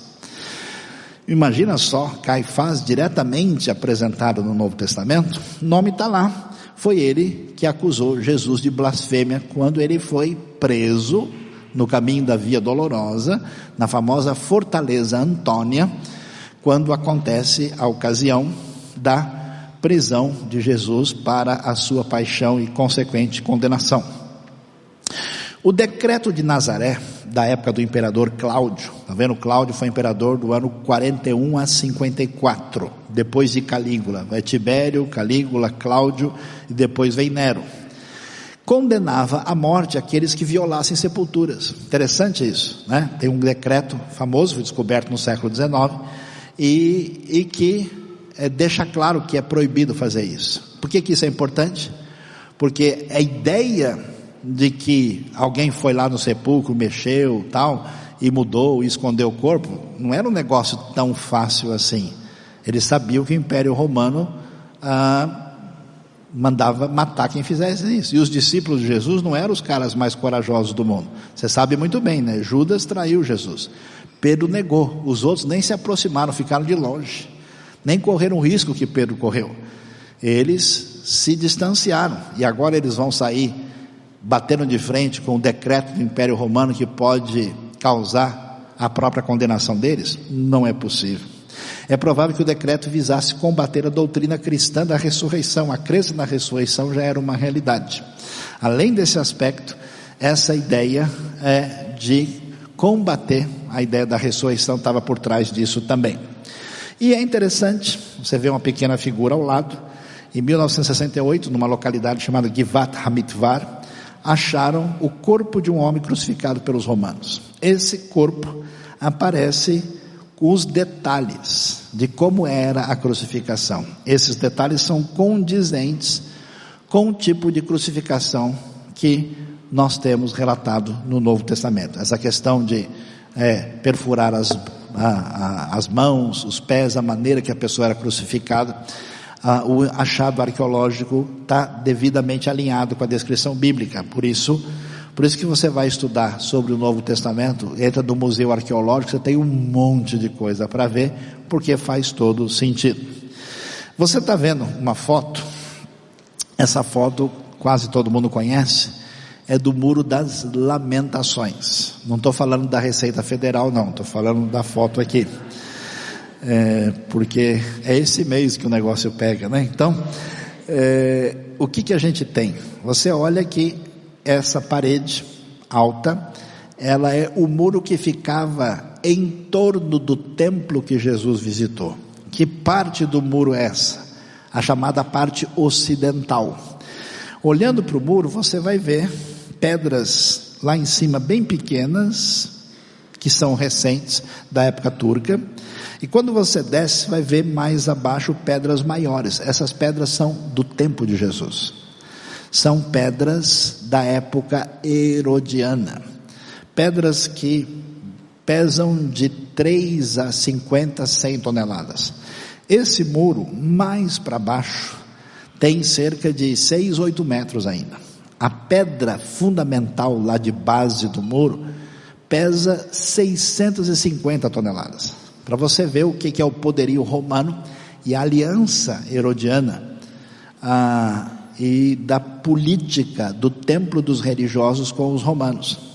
Imagina só, Caifás diretamente apresentado no Novo Testamento, nome está lá. Foi ele que acusou Jesus de blasfêmia quando ele foi preso no caminho da Via Dolorosa, na famosa Fortaleza Antônia, quando acontece a ocasião da prisão de Jesus para a sua paixão e consequente condenação. O decreto de Nazaré, da época do imperador Cláudio, tá vendo? Cláudio foi imperador do ano 41 a 54, depois de Calígula. Vai Tibério, Calígula, Cláudio e depois vem Nero. Condenava à morte aqueles que violassem sepulturas. Interessante isso, né? Tem um decreto famoso, descoberto no século XIX, e, e que é, deixa claro que é proibido fazer isso. Por que, que isso é importante? Porque a ideia de que alguém foi lá no sepulcro, mexeu, tal, e mudou, e escondeu o corpo, não era um negócio tão fácil assim. Eles sabiam que o Império Romano ah, mandava matar quem fizesse isso. E os discípulos de Jesus não eram os caras mais corajosos do mundo. Você sabe muito bem, né? Judas traiu Jesus. Pedro negou, os outros nem se aproximaram, ficaram de longe, nem correram o risco que Pedro correu. Eles se distanciaram e agora eles vão sair batendo de frente com o decreto do Império Romano que pode causar a própria condenação deles? Não é possível. É provável que o decreto visasse combater a doutrina cristã da ressurreição. A crença na ressurreição já era uma realidade. Além desse aspecto, essa ideia é de combater a ideia da ressurreição estava por trás disso também. E é interessante, você vê uma pequena figura ao lado, em 1968, numa localidade chamada Givat Hamitvar, acharam o corpo de um homem crucificado pelos romanos. Esse corpo aparece com os detalhes de como era a crucificação. Esses detalhes são condizentes com o tipo de crucificação que nós temos relatado no Novo Testamento. Essa questão de é, perfurar as, a, a, as mãos, os pés, a maneira que a pessoa era crucificada, a, o achado arqueológico está devidamente alinhado com a descrição bíblica. Por isso, por isso que você vai estudar sobre o Novo Testamento, entra no museu arqueológico, você tem um monte de coisa para ver, porque faz todo sentido. Você está vendo uma foto? Essa foto quase todo mundo conhece é do Muro das Lamentações. Não estou falando da Receita Federal, não, estou falando da foto aqui. É, porque é esse mês que o negócio pega, né? Então, é, o que, que a gente tem? Você olha que essa parede alta, ela é o muro que ficava em torno do templo que Jesus visitou. Que parte do muro é essa? A chamada parte ocidental. Olhando para o muro, você vai ver pedras lá em cima bem pequenas, que são recentes, da época turca. E quando você desce, vai ver mais abaixo pedras maiores. Essas pedras são do tempo de Jesus. São pedras da época herodiana. Pedras que pesam de 3 a 50, 100 toneladas. Esse muro, mais para baixo, tem cerca de 6, 8 metros ainda. A pedra fundamental lá de base do muro pesa 650 toneladas. Para você ver o que é o poderio romano e a aliança herodiana ah, e da política do templo dos religiosos com os romanos.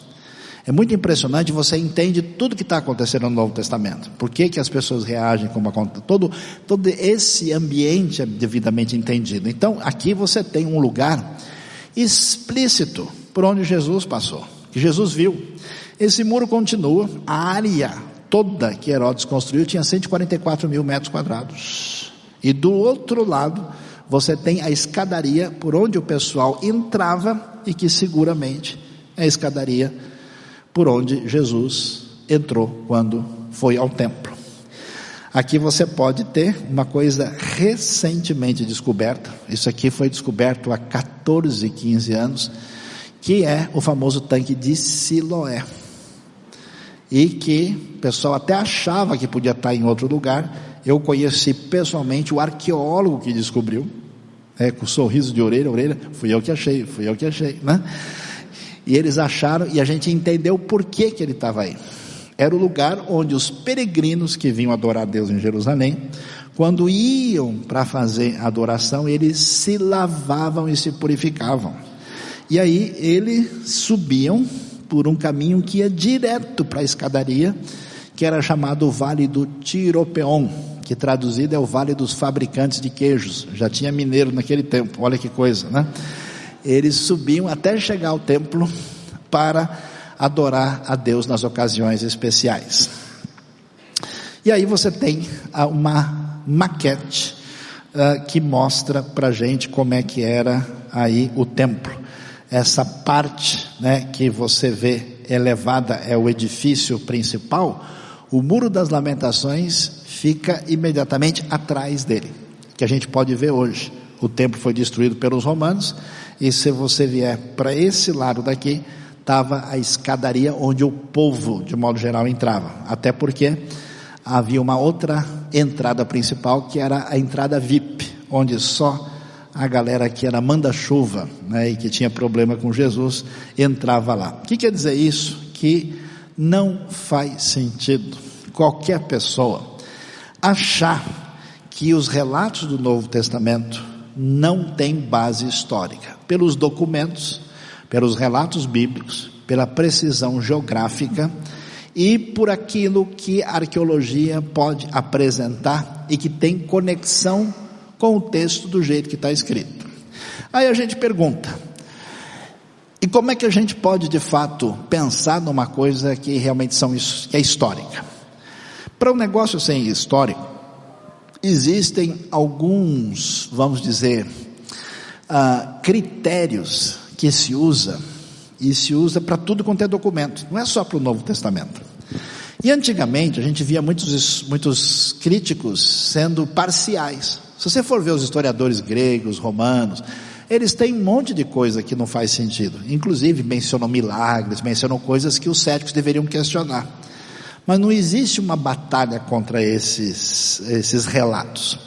É muito impressionante, você entende tudo que está acontecendo no Novo Testamento. Por que, que as pessoas reagem como acontece. Todo, todo esse ambiente é devidamente entendido. Então, aqui você tem um lugar explícito por onde Jesus passou, que Jesus viu. Esse muro continua, a área toda que Herodes construiu tinha 144 mil metros quadrados. E do outro lado, você tem a escadaria por onde o pessoal entrava e que seguramente é a escadaria por onde Jesus entrou quando foi ao templo. Aqui você pode ter uma coisa recentemente descoberta, isso aqui foi descoberto há 14, 15 anos, que é o famoso tanque de Siloé. E que o pessoal até achava que podia estar em outro lugar. Eu conheci pessoalmente o arqueólogo que descobriu, é, com sorriso de orelha a orelha, fui eu que achei, fui eu que achei, né? E eles acharam, e a gente entendeu por que, que ele estava aí. Era o lugar onde os peregrinos que vinham adorar a Deus em Jerusalém, quando iam para fazer adoração, eles se lavavam e se purificavam. E aí eles subiam por um caminho que ia direto para a escadaria, que era chamado Vale do Tiropeon, que traduzido é o Vale dos Fabricantes de Queijos. Já tinha mineiro naquele tempo, olha que coisa, né? eles subiam até chegar ao templo para adorar a Deus nas ocasiões especiais. E aí você tem uma maquete uh, que mostra para gente como é que era aí o templo. Essa parte, né, que você vê elevada é o edifício principal. O muro das Lamentações fica imediatamente atrás dele, que a gente pode ver hoje. O templo foi destruído pelos romanos e se você vier para esse lado daqui, estava a escadaria onde o povo, de modo geral, entrava. Até porque havia uma outra entrada principal que era a entrada VIP, onde só a galera que era manda-chuva né, e que tinha problema com Jesus entrava lá. O que quer dizer isso? Que não faz sentido qualquer pessoa achar que os relatos do Novo Testamento não tem base histórica. Pelos documentos, pelos relatos bíblicos, pela precisão geográfica e por aquilo que a arqueologia pode apresentar e que tem conexão com o texto do jeito que está escrito. Aí a gente pergunta, e como é que a gente pode de fato pensar numa coisa que realmente são, que é histórica? Para um negócio ser histórico, existem alguns, vamos dizer, uh, critérios que se usa e se usa para tudo quanto é documento, não é só para o Novo Testamento. E antigamente a gente via muitos, muitos críticos sendo parciais. Se você for ver os historiadores gregos, romanos, eles têm um monte de coisa que não faz sentido. Inclusive mencionam milagres, mencionam coisas que os céticos deveriam questionar. Mas não existe uma batalha contra esses, esses relatos.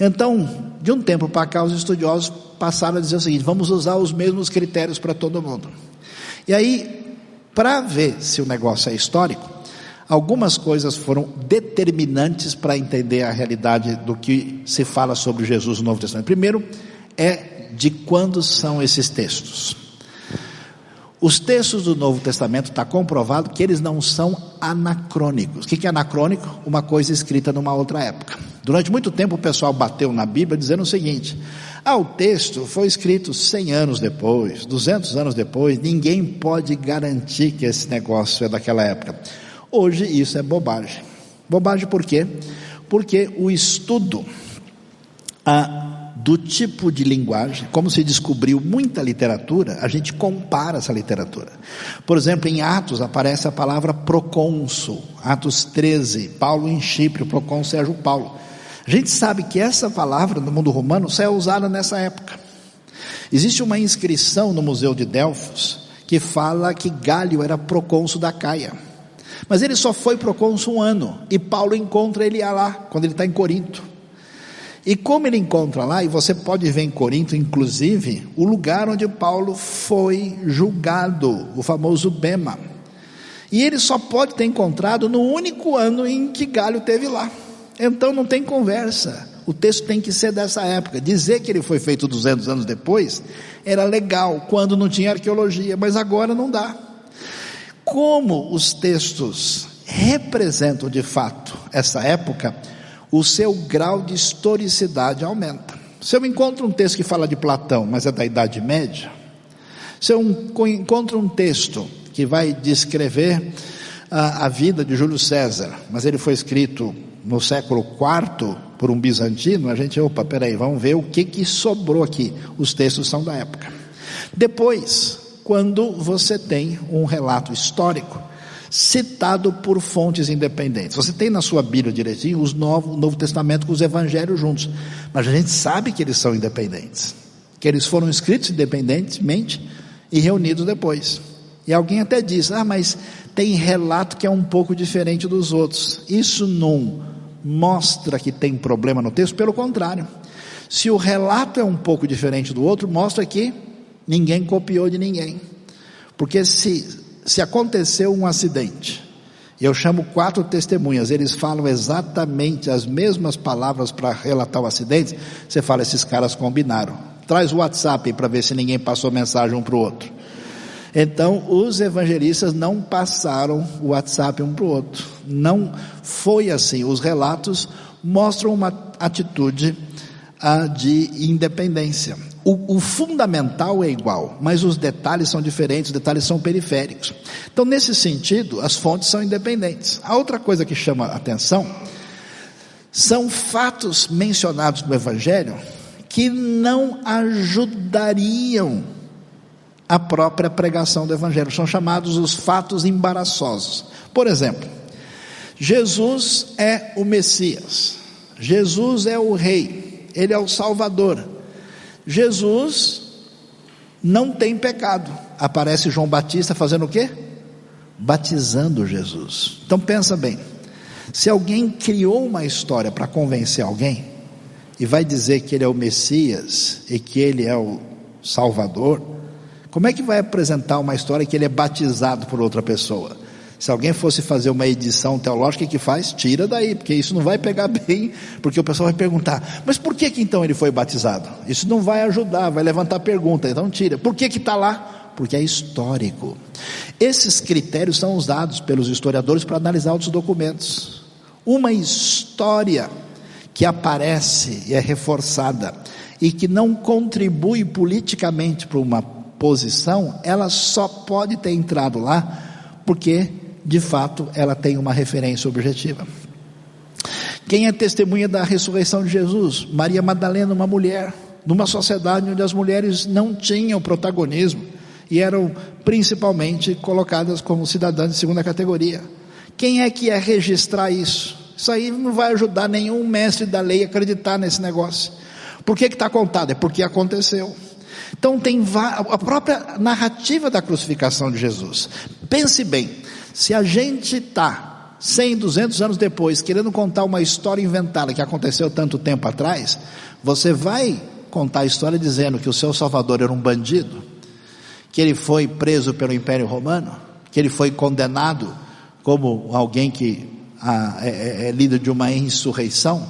Então, de um tempo para cá, os estudiosos passaram a dizer o seguinte: vamos usar os mesmos critérios para todo mundo. E aí, para ver se o negócio é histórico, algumas coisas foram determinantes para entender a realidade do que se fala sobre Jesus no Novo Testamento. Primeiro, é de quando são esses textos. Os textos do Novo Testamento está comprovado que eles não são anacrônicos. O que é anacrônico? Uma coisa escrita numa outra época. Durante muito tempo o pessoal bateu na Bíblia dizendo o seguinte: ah, o texto foi escrito 100 anos depois, 200 anos depois, ninguém pode garantir que esse negócio é daquela época. Hoje isso é bobagem. Bobagem por quê? Porque o estudo, a do tipo de linguagem, como se descobriu muita literatura, a gente compara essa literatura. Por exemplo, em Atos aparece a palavra procônsul, Atos 13, Paulo em Chipre, o procônsul Sérgio Paulo. A gente sabe que essa palavra no mundo romano só é usada nessa época. Existe uma inscrição no Museu de Delfos que fala que Galho era procônsul da Caia. Mas ele só foi procônsul um ano, e Paulo encontra ele lá, quando ele está em Corinto. E como ele encontra lá, e você pode ver em Corinto, inclusive, o lugar onde Paulo foi julgado, o famoso Bema. E ele só pode ter encontrado no único ano em que Galho teve lá. Então não tem conversa. O texto tem que ser dessa época. Dizer que ele foi feito 200 anos depois era legal quando não tinha arqueologia, mas agora não dá. Como os textos representam de fato essa época, o seu grau de historicidade aumenta. Se eu encontro um texto que fala de Platão, mas é da Idade Média, se eu encontro um texto que vai descrever a, a vida de Júlio César, mas ele foi escrito no século IV por um bizantino, a gente, opa, peraí, vamos ver o que, que sobrou aqui. Os textos são da época. Depois, quando você tem um relato histórico, citado por fontes independentes. Você tem na sua Bíblia direitinho os Novo, o Novo Testamento com os Evangelhos juntos, mas a gente sabe que eles são independentes, que eles foram escritos independentemente e reunidos depois. E alguém até diz: ah, mas tem relato que é um pouco diferente dos outros. Isso não mostra que tem problema no texto, pelo contrário. Se o relato é um pouco diferente do outro, mostra que ninguém copiou de ninguém. Porque se se aconteceu um acidente, eu chamo quatro testemunhas, eles falam exatamente as mesmas palavras para relatar o acidente, você fala, esses caras combinaram. Traz o WhatsApp para ver se ninguém passou mensagem um para o outro. Então, os evangelistas não passaram o WhatsApp um para o outro. Não foi assim. Os relatos mostram uma atitude ah, de independência. O, o, fundamental é igual, mas os detalhes são diferentes, os detalhes são periféricos. Então, nesse sentido, as fontes são independentes. A outra coisa que chama atenção são fatos mencionados no Evangelho que não ajudariam a própria pregação do Evangelho. São chamados os fatos embaraçosos. Por exemplo, Jesus é o Messias, Jesus é o Rei, Ele é o Salvador. Jesus não tem pecado. Aparece João Batista fazendo o quê? Batizando Jesus. Então pensa bem. Se alguém criou uma história para convencer alguém e vai dizer que ele é o Messias e que ele é o Salvador, como é que vai apresentar uma história que ele é batizado por outra pessoa? Se alguém fosse fazer uma edição teológica, que faz? Tira daí, porque isso não vai pegar bem, porque o pessoal vai perguntar, mas por que que então ele foi batizado? Isso não vai ajudar, vai levantar pergunta, então tira. Por que que está lá? Porque é histórico. Esses critérios são usados pelos historiadores para analisar outros documentos. Uma história que aparece e é reforçada e que não contribui politicamente para uma posição, ela só pode ter entrado lá porque de fato, ela tem uma referência objetiva. Quem é testemunha da ressurreição de Jesus? Maria Madalena, uma mulher, numa sociedade onde as mulheres não tinham protagonismo e eram principalmente colocadas como cidadãs de segunda categoria. Quem é que é registrar isso? Isso aí não vai ajudar nenhum mestre da lei a acreditar nesse negócio. Por que está contado? É porque aconteceu. Então tem a própria narrativa da crucificação de Jesus. Pense bem, se a gente está 100, 200 anos depois querendo contar uma história inventada que aconteceu tanto tempo atrás, você vai contar a história dizendo que o seu Salvador era um bandido, que ele foi preso pelo Império Romano, que ele foi condenado como alguém que ah, é, é, é líder de uma insurreição,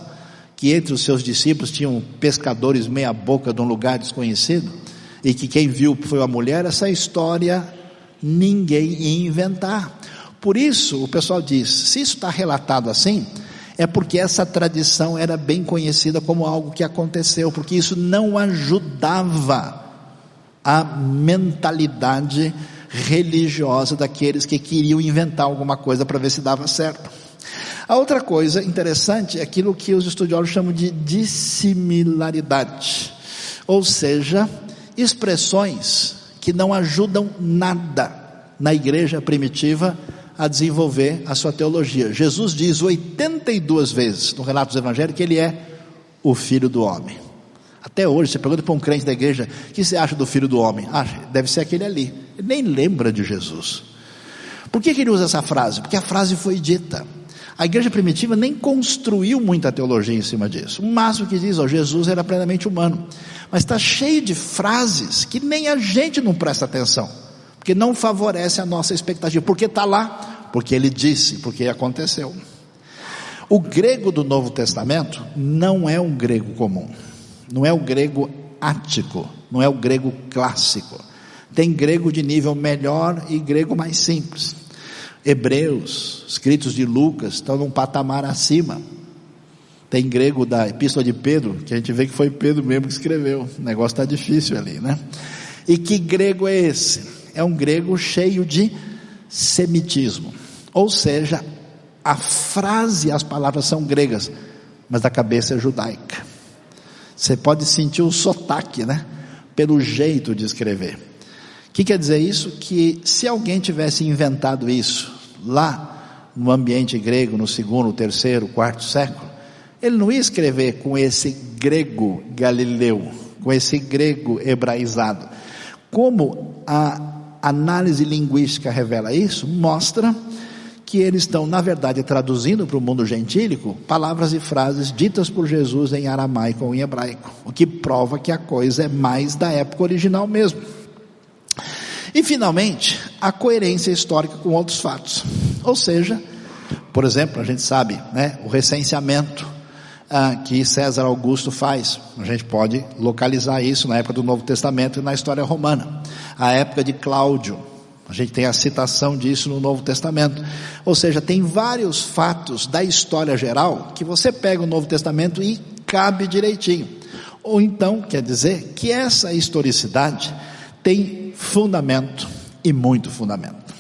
que entre os seus discípulos tinham pescadores meia boca de um lugar desconhecido, e que quem viu foi a mulher, essa história ninguém ia inventar. Por isso, o pessoal diz: se isso está relatado assim, é porque essa tradição era bem conhecida como algo que aconteceu, porque isso não ajudava a mentalidade religiosa daqueles que queriam inventar alguma coisa para ver se dava certo. A outra coisa interessante é aquilo que os estudiosos chamam de dissimilaridade, ou seja, expressões que não ajudam nada na igreja primitiva a desenvolver a sua teologia. Jesus diz 82 vezes no relato dos evangelhos que ele é o filho do homem. Até hoje, você pergunta para um crente da igreja: o que você acha do filho do homem? Ah, deve ser aquele ali. Ele nem lembra de Jesus. Por que, que ele usa essa frase? Porque a frase foi dita. A igreja primitiva nem construiu muita teologia em cima disso. O máximo que diz, ó, Jesus era plenamente humano. Mas está cheio de frases que nem a gente não presta atenção, porque não favorece a nossa expectativa. Porque está lá, porque ele disse, porque aconteceu. O grego do Novo Testamento não é um grego comum, não é o grego ático, não é o grego clássico. Tem grego de nível melhor e grego mais simples. Hebreus, escritos de Lucas, estão num patamar acima. Tem grego da Epístola de Pedro, que a gente vê que foi Pedro mesmo que escreveu. O negócio está difícil ali, né? E que grego é esse? É um grego cheio de semitismo. Ou seja, a frase as palavras são gregas, mas a cabeça é judaica. Você pode sentir o sotaque, né? Pelo jeito de escrever. O que quer dizer isso? Que se alguém tivesse inventado isso lá no ambiente grego, no segundo, terceiro, quarto século, ele não ia escrever com esse grego galileu, com esse grego hebraizado. Como a análise linguística revela isso, mostra que eles estão, na verdade, traduzindo para o mundo gentílico palavras e frases ditas por Jesus em aramaico ou em hebraico, o que prova que a coisa é mais da época original mesmo. E finalmente, a coerência histórica com outros fatos. Ou seja, por exemplo, a gente sabe, né, o recenseamento ah, que César Augusto faz. A gente pode localizar isso na época do Novo Testamento e na história romana. A época de Cláudio. A gente tem a citação disso no Novo Testamento. Ou seja, tem vários fatos da história geral que você pega o Novo Testamento e cabe direitinho. Ou então, quer dizer que essa historicidade tem fundamento e muito fundamento.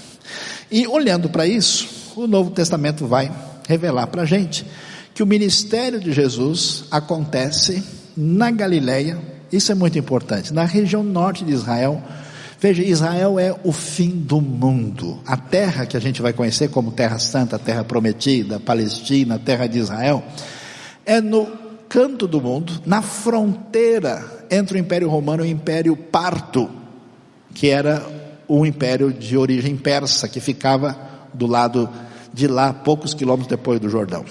E olhando para isso, o Novo Testamento vai revelar para a gente que o ministério de Jesus acontece na Galileia, isso é muito importante, na região norte de Israel. Veja, Israel é o fim do mundo. A terra que a gente vai conhecer como Terra Santa, Terra Prometida, Palestina, Terra de Israel, é no canto do mundo, na fronteira entre o Império Romano e o Império Parto que era o império de origem persa, que ficava do lado de lá, poucos quilômetros depois do Jordão.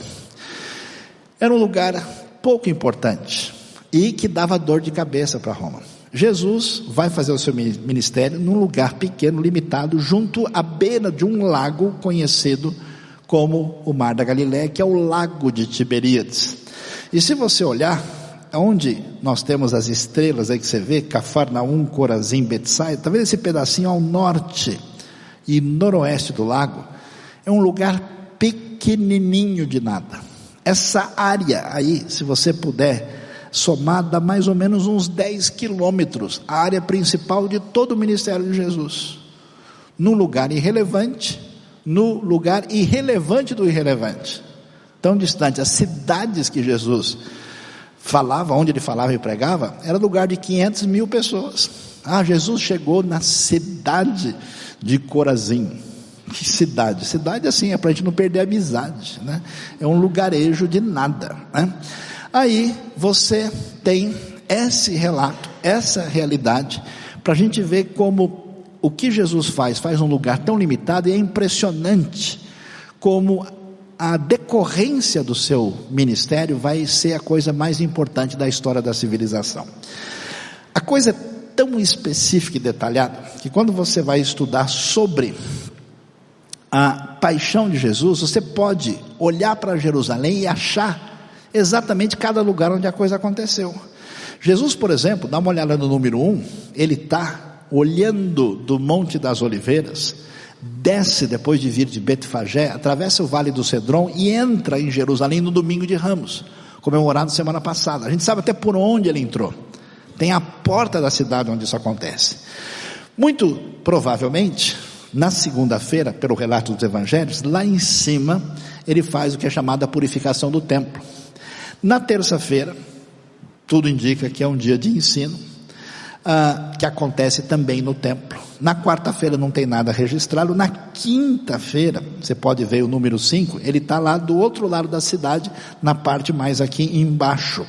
Era um lugar pouco importante e que dava dor de cabeça para Roma. Jesus vai fazer o seu ministério num lugar pequeno, limitado, junto à beira de um lago conhecido como o Mar da Galiléia, que é o Lago de Tiberíades. E se você olhar, onde nós temos as estrelas aí que você vê, Cafarnaum, Corazim, Betsai, tá vendo esse pedacinho ao norte e noroeste do lago? É um lugar pequenininho de nada. Essa área aí, se você puder somar, dá mais ou menos uns 10 quilômetros, a área principal de todo o ministério de Jesus. Num lugar irrelevante, no lugar irrelevante do irrelevante. Tão distante, as cidades que Jesus falava, onde ele falava e pregava, era lugar de 500 mil pessoas. Ah, Jesus chegou na cidade de Corazim. Que cidade? Cidade assim, é para a gente não perder a amizade, né? É um lugarejo de nada, né? Aí você tem esse relato, essa realidade, para a gente ver como o que Jesus faz, faz um lugar tão limitado e é impressionante como a decorrência do seu ministério vai ser a coisa mais importante da história da civilização. A coisa é tão específica e detalhada que quando você vai estudar sobre a paixão de Jesus, você pode olhar para Jerusalém e achar exatamente cada lugar onde a coisa aconteceu. Jesus, por exemplo, dá uma olhada no número um, ele está olhando do Monte das Oliveiras, desce depois de vir de Betfagé, atravessa o Vale do Cedron e entra em Jerusalém no domingo de Ramos, comemorado semana passada. A gente sabe até por onde ele entrou. Tem a porta da cidade onde isso acontece. Muito provavelmente, na segunda-feira, pelo relato dos evangelhos, lá em cima, ele faz o que é chamada purificação do templo. Na terça-feira, tudo indica que é um dia de ensino, ah, que acontece também no templo. Na quarta-feira não tem nada registrado. Na quinta-feira, você pode ver o número 5, ele está lá do outro lado da cidade, na parte mais aqui embaixo.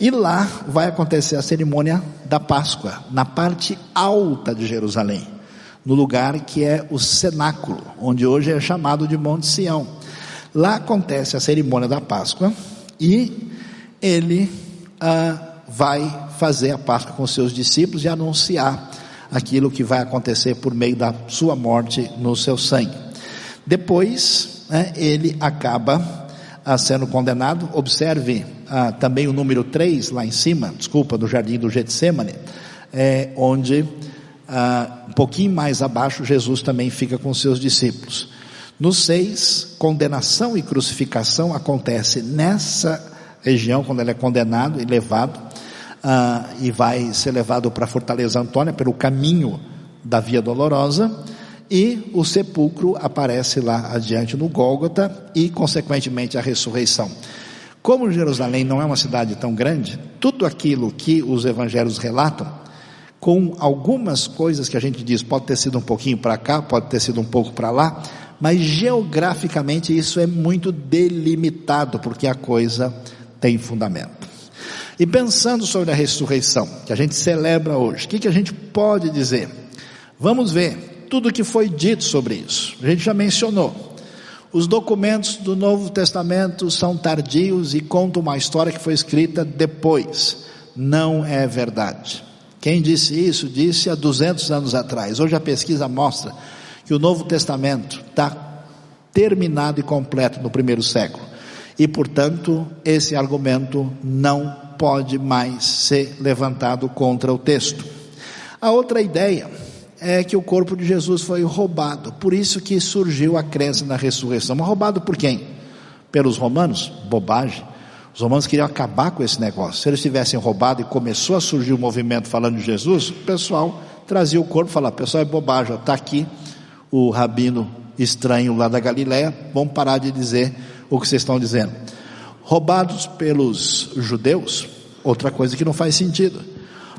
E lá vai acontecer a cerimônia da Páscoa, na parte alta de Jerusalém, no lugar que é o cenáculo, onde hoje é chamado de Monte Sião. Lá acontece a cerimônia da Páscoa e ele ah, vai fazer a Páscoa com seus discípulos e anunciar aquilo que vai acontecer por meio da sua morte no seu sangue. Depois, né, ele acaba ah, sendo condenado. Observe ah, também o número 3 lá em cima, desculpa, do jardim do Getsemane, é, onde ah, um pouquinho mais abaixo Jesus também fica com seus discípulos. No 6, condenação e crucificação acontece nessa região quando ele é condenado e levado ah, e vai ser levado para Fortaleza Antônia pelo caminho da Via Dolorosa e o sepulcro aparece lá adiante no Gólgota e consequentemente a ressurreição. Como Jerusalém não é uma cidade tão grande, tudo aquilo que os evangelhos relatam, com algumas coisas que a gente diz, pode ter sido um pouquinho para cá, pode ter sido um pouco para lá, mas geograficamente isso é muito delimitado, porque a coisa tem fundamento. E pensando sobre a ressurreição, que a gente celebra hoje, o que, que a gente pode dizer? Vamos ver tudo o que foi dito sobre isso. A gente já mencionou. Os documentos do Novo Testamento são tardios e contam uma história que foi escrita depois. Não é verdade. Quem disse isso, disse há 200 anos atrás. Hoje a pesquisa mostra que o Novo Testamento está terminado e completo no primeiro século. E, portanto, esse argumento não pode mais ser levantado contra o texto. A outra ideia é que o corpo de Jesus foi roubado, por isso que surgiu a crença na ressurreição. Mas roubado por quem? Pelos romanos? Bobagem. Os romanos queriam acabar com esse negócio. Se eles tivessem roubado e começou a surgir o um movimento falando de Jesus, o pessoal trazia o corpo e falava: pessoal, é bobagem, está aqui o rabino estranho lá da Galileia, vamos parar de dizer o que vocês estão dizendo roubados pelos judeus, outra coisa que não faz sentido,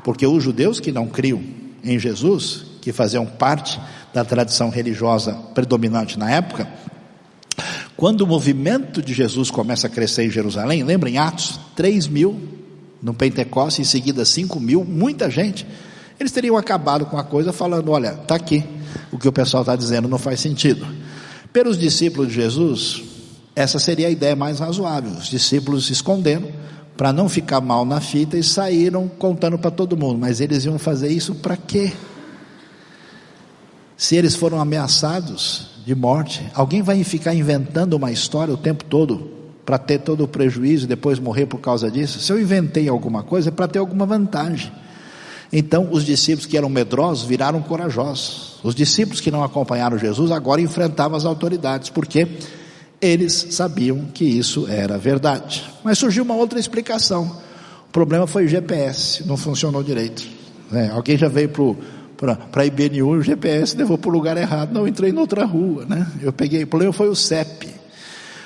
porque os judeus que não criam em Jesus, que faziam parte da tradição religiosa predominante na época, quando o movimento de Jesus começa a crescer em Jerusalém, lembra em Atos, 3 mil no Pentecostes, em seguida 5 mil, muita gente, eles teriam acabado com a coisa falando: olha, está aqui, o que o pessoal está dizendo não faz sentido. Pelos discípulos de Jesus, essa seria a ideia mais razoável. Os discípulos se escondendo para não ficar mal na fita e saíram contando para todo mundo. Mas eles iam fazer isso para quê? Se eles foram ameaçados de morte, alguém vai ficar inventando uma história o tempo todo para ter todo o prejuízo e depois morrer por causa disso? Se eu inventei alguma coisa é para ter alguma vantagem. Então, os discípulos que eram medrosos viraram corajosos. Os discípulos que não acompanharam Jesus agora enfrentavam as autoridades, porque eles sabiam que isso era verdade. Mas surgiu uma outra explicação. O problema foi o GPS, não funcionou direito. É, alguém já veio para a IBNU, o GPS levou para o lugar errado. Não, entrei em outra rua, né? Eu peguei, o problema foi o CEP.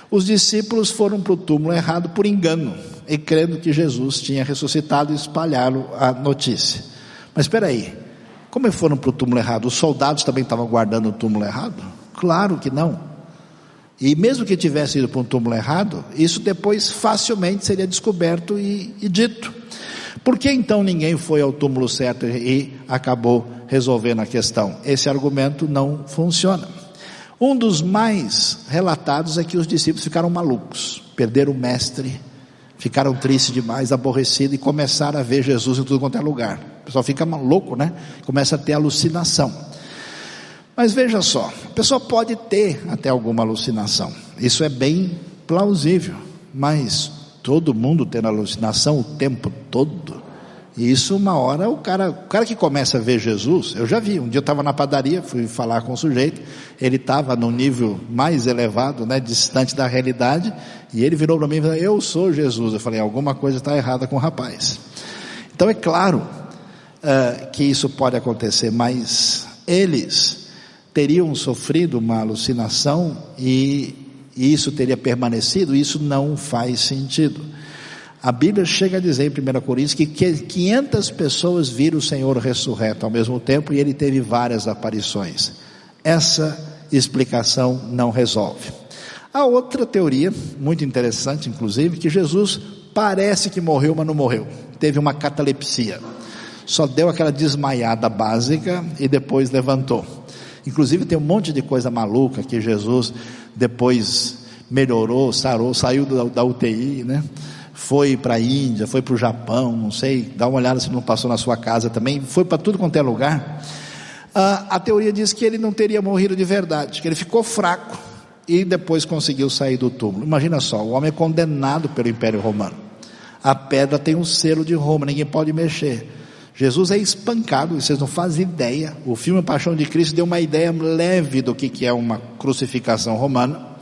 Os discípulos foram para o túmulo errado por engano, e crendo que Jesus tinha ressuscitado e espalharam a notícia. Mas espera aí, como eles foram para o túmulo errado? Os soldados também estavam guardando o túmulo errado? Claro que não. E mesmo que tivesse ido para um túmulo errado, isso depois facilmente seria descoberto e, e dito. Por que então ninguém foi ao túmulo certo e acabou resolvendo a questão? Esse argumento não funciona. Um dos mais relatados é que os discípulos ficaram malucos, perderam o mestre, ficaram tristes demais, aborrecidos e começaram a ver Jesus em tudo quanto é lugar. O pessoal fica louco, né? Começa a ter alucinação. Mas veja só, a pessoa pode ter até alguma alucinação, isso é bem plausível, mas todo mundo tendo alucinação o tempo todo, e isso uma hora o cara, o cara que começa a ver Jesus, eu já vi, um dia eu estava na padaria, fui falar com o sujeito, ele estava no nível mais elevado, né, distante da realidade, e ele virou para mim e falou, eu sou Jesus, eu falei, alguma coisa está errada com o rapaz. Então é claro uh, que isso pode acontecer, mas eles teriam sofrido uma alucinação e, e isso teria permanecido, isso não faz sentido. A Bíblia chega a dizer em 1 Coríntios que 500 pessoas viram o Senhor ressurreto ao mesmo tempo e ele teve várias aparições. Essa explicação não resolve. A outra teoria, muito interessante inclusive, que Jesus parece que morreu, mas não morreu. Teve uma catalepsia. Só deu aquela desmaiada básica e depois levantou. Inclusive tem um monte de coisa maluca que Jesus depois melhorou, sarou, saiu da, da UTI, né? Foi para a Índia, foi para o Japão, não sei, dá uma olhada se não passou na sua casa também, foi para tudo quanto é lugar. Ah, a teoria diz que ele não teria morrido de verdade, que ele ficou fraco e depois conseguiu sair do túmulo. Imagina só, o homem é condenado pelo Império Romano. A pedra tem um selo de Roma, ninguém pode mexer. Jesus é espancado, vocês não fazem ideia. O filme Paixão de Cristo deu uma ideia leve do que é uma crucificação romana.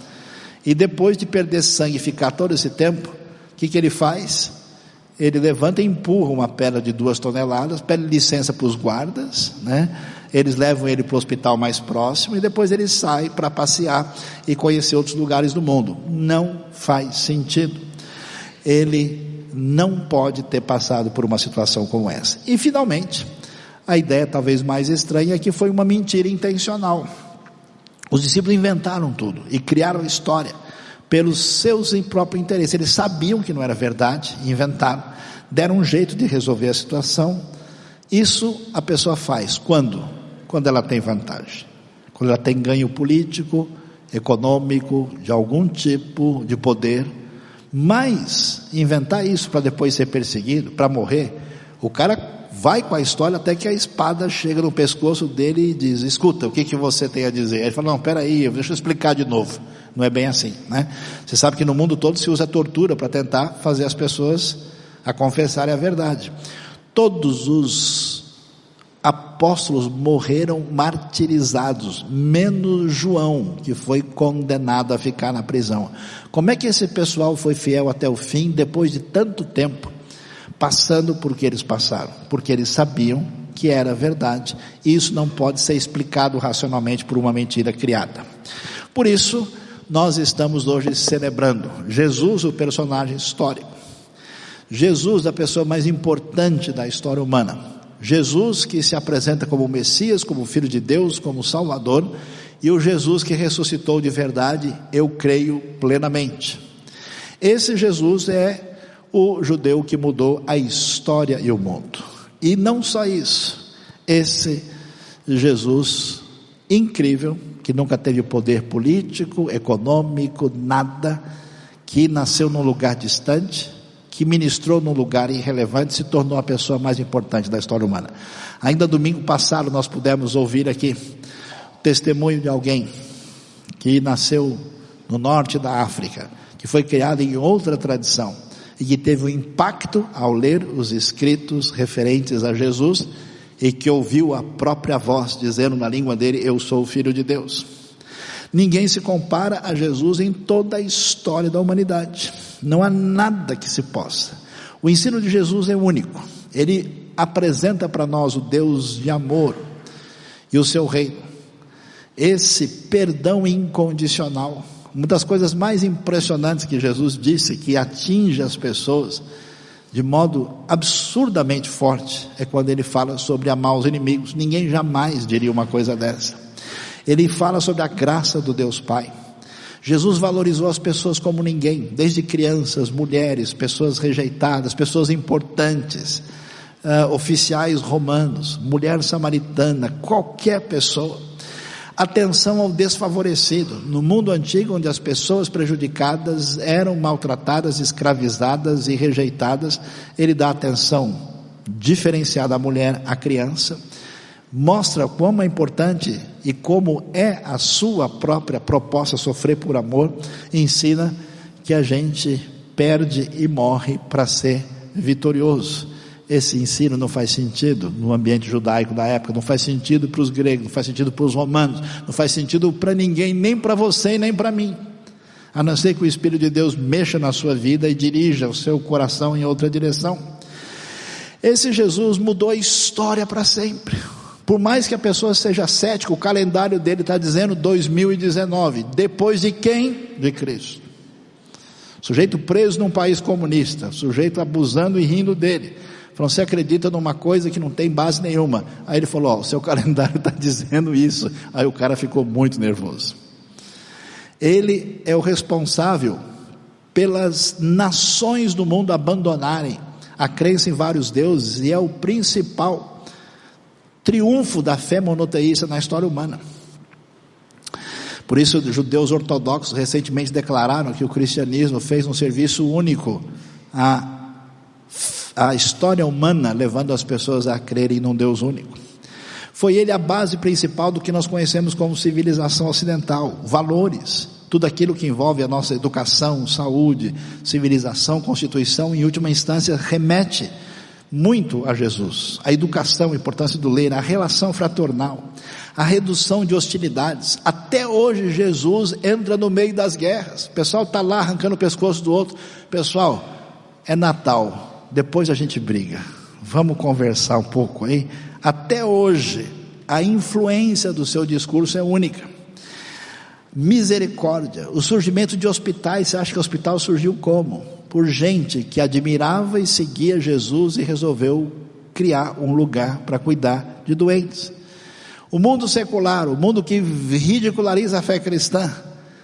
E depois de perder sangue e ficar todo esse tempo, o que, que ele faz? Ele levanta e empurra uma pedra de duas toneladas, pede licença para os guardas, né? Eles levam ele para o hospital mais próximo e depois ele sai para passear e conhecer outros lugares do mundo. Não faz sentido. Ele não pode ter passado por uma situação como essa. E finalmente, a ideia talvez mais estranha é que foi uma mentira intencional. Os discípulos inventaram tudo e criaram a história pelos seus próprios interesses. Eles sabiam que não era verdade, inventaram, deram um jeito de resolver a situação. Isso a pessoa faz quando? Quando ela tem vantagem, quando ela tem ganho político, econômico, de algum tipo de poder mas inventar isso para depois ser perseguido, para morrer, o cara vai com a história até que a espada chega no pescoço dele e diz: Escuta, o que, que você tem a dizer? Ele fala: Não, peraí, deixa eu explicar de novo. Não é bem assim, né? Você sabe que no mundo todo se usa tortura para tentar fazer as pessoas a confessarem a verdade. Todos os apóstolos morreram martirizados, menos João, que foi condenado a ficar na prisão. Como é que esse pessoal foi fiel até o fim, depois de tanto tempo, passando por que eles passaram? Porque eles sabiam que era verdade, e isso não pode ser explicado racionalmente por uma mentira criada. Por isso, nós estamos hoje celebrando Jesus, o personagem histórico. Jesus, a pessoa mais importante da história humana Jesus que se apresenta como Messias, como Filho de Deus, como Salvador, e o Jesus que ressuscitou de verdade, eu creio plenamente. Esse Jesus é o judeu que mudou a história e o mundo. E não só isso, esse Jesus incrível, que nunca teve poder político, econômico, nada, que nasceu num lugar distante, que ministrou num lugar irrelevante se tornou a pessoa mais importante da história humana. Ainda domingo passado nós pudemos ouvir aqui o testemunho de alguém que nasceu no norte da África, que foi criado em outra tradição e que teve um impacto ao ler os escritos referentes a Jesus e que ouviu a própria voz dizendo na língua dele: Eu sou o filho de Deus. Ninguém se compara a Jesus em toda a história da humanidade. Não há nada que se possa. O ensino de Jesus é único. Ele apresenta para nós o Deus de amor e o seu reino. Esse perdão incondicional. Uma das coisas mais impressionantes que Jesus disse que atinge as pessoas de modo absurdamente forte é quando ele fala sobre amar os inimigos. Ninguém jamais diria uma coisa dessa. Ele fala sobre a graça do Deus Pai. Jesus valorizou as pessoas como ninguém, desde crianças, mulheres, pessoas rejeitadas, pessoas importantes, uh, oficiais romanos, mulher samaritana, qualquer pessoa. Atenção ao desfavorecido. No mundo antigo, onde as pessoas prejudicadas eram maltratadas, escravizadas e rejeitadas, ele dá atenção diferenciada à mulher, à criança mostra como é importante e como é a sua própria proposta sofrer por amor, ensina que a gente perde e morre para ser vitorioso. Esse ensino não faz sentido no ambiente judaico da época, não faz sentido para os gregos, não faz sentido para os romanos, não faz sentido para ninguém, nem para você nem para mim. A não ser que o Espírito de Deus mexa na sua vida e dirija o seu coração em outra direção. Esse Jesus mudou a história para sempre. Por mais que a pessoa seja cética, o calendário dele está dizendo 2019. Depois de quem? De Cristo. Sujeito preso num país comunista, sujeito abusando e rindo dele. Falou, você acredita numa coisa que não tem base nenhuma. Aí ele falou, ó, o seu calendário está dizendo isso. Aí o cara ficou muito nervoso. Ele é o responsável pelas nações do mundo abandonarem a crença em vários deuses e é o principal triunfo da fé monoteísta na história humana. Por isso, judeus ortodoxos recentemente declararam que o cristianismo fez um serviço único à, à história humana, levando as pessoas a crerem num Deus único. Foi ele a base principal do que nós conhecemos como civilização ocidental, valores, tudo aquilo que envolve a nossa educação, saúde, civilização, constituição, em última instância, remete muito a Jesus. A educação, a importância do ler, a relação fraternal, a redução de hostilidades. Até hoje Jesus entra no meio das guerras. O pessoal está lá arrancando o pescoço do outro. Pessoal, é Natal. Depois a gente briga. Vamos conversar um pouco aí. Até hoje, a influência do seu discurso é única. Misericórdia. O surgimento de hospitais, você acha que o hospital surgiu como? Por gente que admirava e seguia Jesus e resolveu criar um lugar para cuidar de doentes. O mundo secular, o mundo que ridiculariza a fé cristã,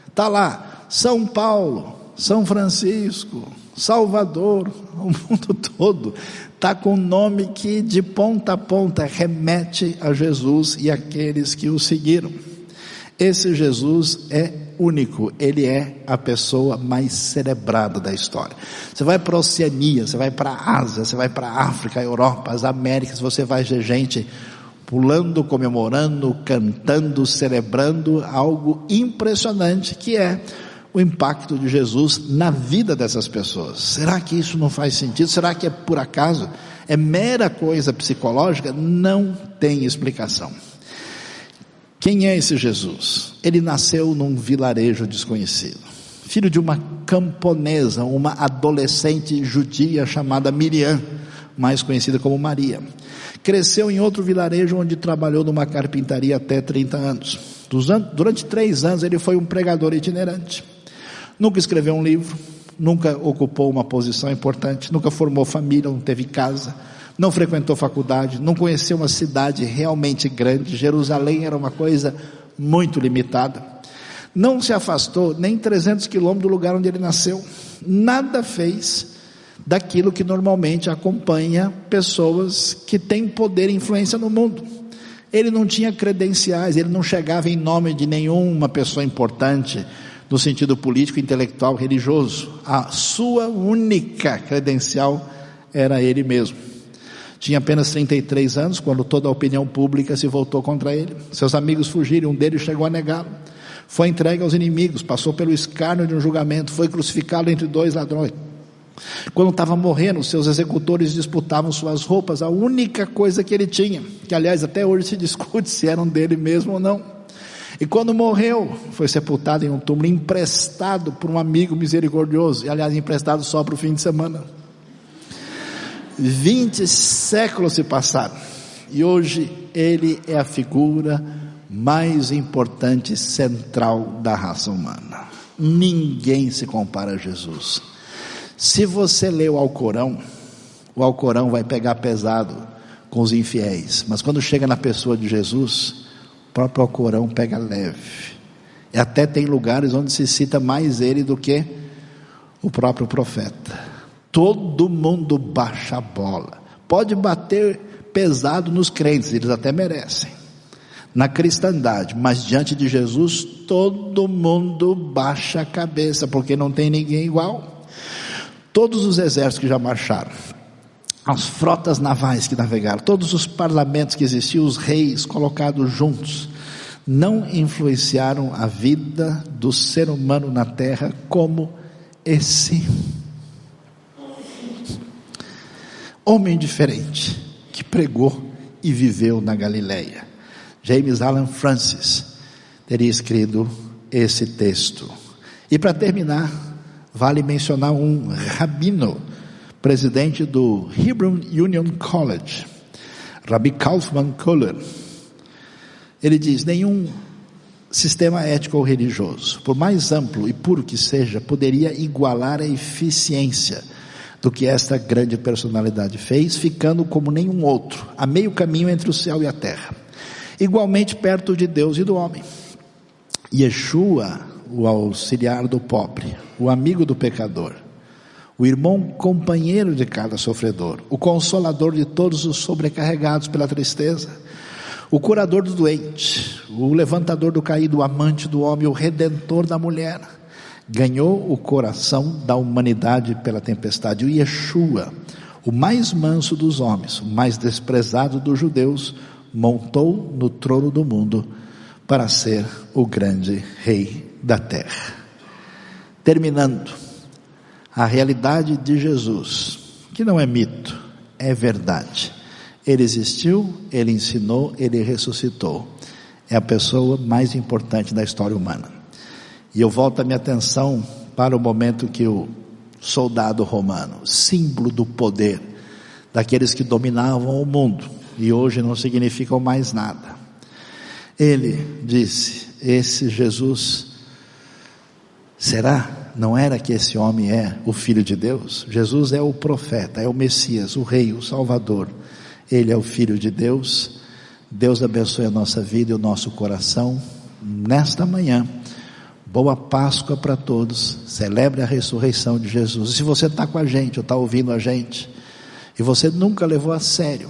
está lá. São Paulo, São Francisco, Salvador, o mundo todo está com um nome que de ponta a ponta remete a Jesus e aqueles que o seguiram. Esse Jesus é único, ele é a pessoa mais celebrada da história. Você vai para a Oceania, você vai para a Ásia, você vai para a África, a Europa, as Américas, você vai ver gente pulando, comemorando, cantando, celebrando algo impressionante que é o impacto de Jesus na vida dessas pessoas. Será que isso não faz sentido? Será que é por acaso? É mera coisa psicológica? Não tem explicação. Quem é esse Jesus? Ele nasceu num vilarejo desconhecido, filho de uma camponesa, uma adolescente judia chamada Miriam, mais conhecida como Maria. Cresceu em outro vilarejo onde trabalhou numa carpintaria até 30 anos. Durante três anos ele foi um pregador itinerante. Nunca escreveu um livro, nunca ocupou uma posição importante, nunca formou família, não teve casa não frequentou faculdade, não conheceu uma cidade realmente grande, Jerusalém era uma coisa muito limitada. Não se afastou nem 300 quilômetros do lugar onde ele nasceu. Nada fez daquilo que normalmente acompanha pessoas que têm poder e influência no mundo. Ele não tinha credenciais, ele não chegava em nome de nenhuma pessoa importante no sentido político, intelectual, religioso. A sua única credencial era ele mesmo. Tinha apenas 33 anos quando toda a opinião pública se voltou contra ele. Seus amigos fugiram, um deles chegou a negá-lo. Foi entregue aos inimigos, passou pelo escárnio de um julgamento, foi crucificado entre dois ladrões. Quando estava morrendo, seus executores disputavam suas roupas, a única coisa que ele tinha, que aliás até hoje se discute se eram dele mesmo ou não. E quando morreu, foi sepultado em um túmulo emprestado por um amigo misericordioso, e aliás emprestado só para o fim de semana. 20 séculos se passaram e hoje ele é a figura mais importante central da raça humana. Ninguém se compara a Jesus. Se você lê o Alcorão, o Alcorão vai pegar pesado com os infiéis, mas quando chega na pessoa de Jesus, o próprio Alcorão pega leve. E até tem lugares onde se cita mais ele do que o próprio profeta todo mundo baixa a bola. Pode bater pesado nos crentes, eles até merecem. Na cristandade, mas diante de Jesus, todo mundo baixa a cabeça, porque não tem ninguém igual. Todos os exércitos que já marcharam, as frotas navais que navegaram, todos os parlamentos que existiam, os reis colocados juntos, não influenciaram a vida do ser humano na terra como esse homem diferente que pregou e viveu na Galileia. James Alan Francis teria escrito esse texto. E para terminar, vale mencionar um rabino, presidente do Hebrew Union College, Rabbi Kaufman Kohler. Ele diz: nenhum sistema ético ou religioso, por mais amplo e puro que seja, poderia igualar a eficiência do que esta grande personalidade fez, ficando como nenhum outro, a meio caminho entre o céu e a terra, igualmente perto de Deus e do homem. Yeshua, o auxiliar do pobre, o amigo do pecador, o irmão companheiro de cada sofredor, o consolador de todos os sobrecarregados pela tristeza, o curador do doente, o levantador do caído, o amante do homem, o redentor da mulher. Ganhou o coração da humanidade pela tempestade. O Yeshua, o mais manso dos homens, o mais desprezado dos judeus, montou no trono do mundo para ser o grande rei da terra. Terminando, a realidade de Jesus, que não é mito, é verdade. Ele existiu, ele ensinou, ele ressuscitou. É a pessoa mais importante da história humana. E eu volto a minha atenção para o momento que o soldado romano, símbolo do poder, daqueles que dominavam o mundo, e hoje não significam mais nada. Ele disse: Esse Jesus, será? Não era que esse homem é o Filho de Deus? Jesus é o profeta, é o Messias, o Rei, o Salvador. Ele é o Filho de Deus. Deus abençoe a nossa vida e o nosso coração nesta manhã. Boa Páscoa para todos. Celebre a ressurreição de Jesus. Se você está com a gente ou está ouvindo a gente, e você nunca levou a sério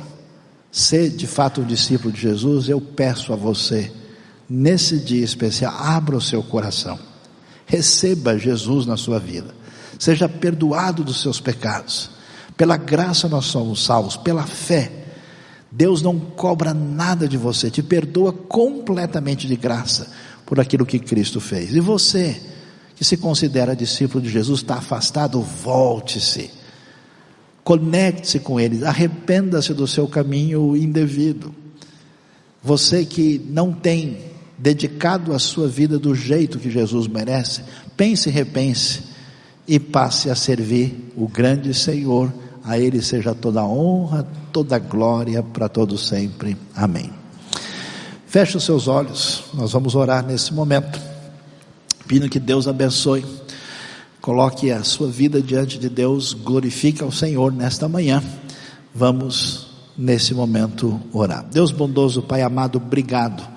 ser de fato um discípulo de Jesus, eu peço a você, nesse dia especial, abra o seu coração. Receba Jesus na sua vida. Seja perdoado dos seus pecados. Pela graça nós somos salvos, pela fé Deus não cobra nada de você, te perdoa completamente de graça por aquilo que Cristo fez. E você, que se considera discípulo de Jesus, está afastado, volte-se. Conecte-se com Ele, arrependa-se do seu caminho indevido. Você que não tem dedicado a sua vida do jeito que Jesus merece, pense e repense e passe a servir o grande Senhor a Ele seja toda honra, toda glória para todos sempre. Amém. Feche os seus olhos, nós vamos orar nesse momento, pedindo que Deus abençoe. Coloque a sua vida diante de Deus, glorifique ao Senhor nesta manhã. Vamos nesse momento orar. Deus bondoso, Pai amado, obrigado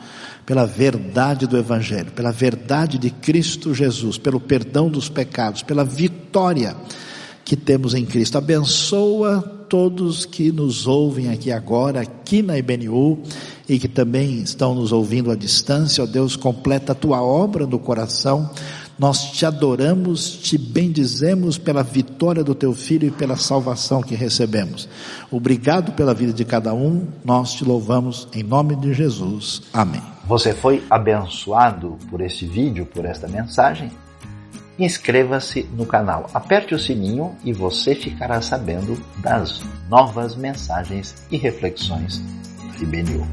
pela verdade do Evangelho, pela verdade de Cristo Jesus, pelo perdão dos pecados, pela vitória que temos em Cristo. Abençoa todos que nos ouvem aqui agora, aqui na IBNU, e que também estão nos ouvindo à distância. Ó Deus, completa a tua obra no coração. Nós te adoramos, te bendizemos pela vitória do teu filho e pela salvação que recebemos. Obrigado pela vida de cada um. Nós te louvamos em nome de Jesus. Amém. Você foi abençoado por este vídeo, por esta mensagem? inscreva-se no canal, aperte o sininho e você ficará sabendo das novas mensagens e reflexões e menu.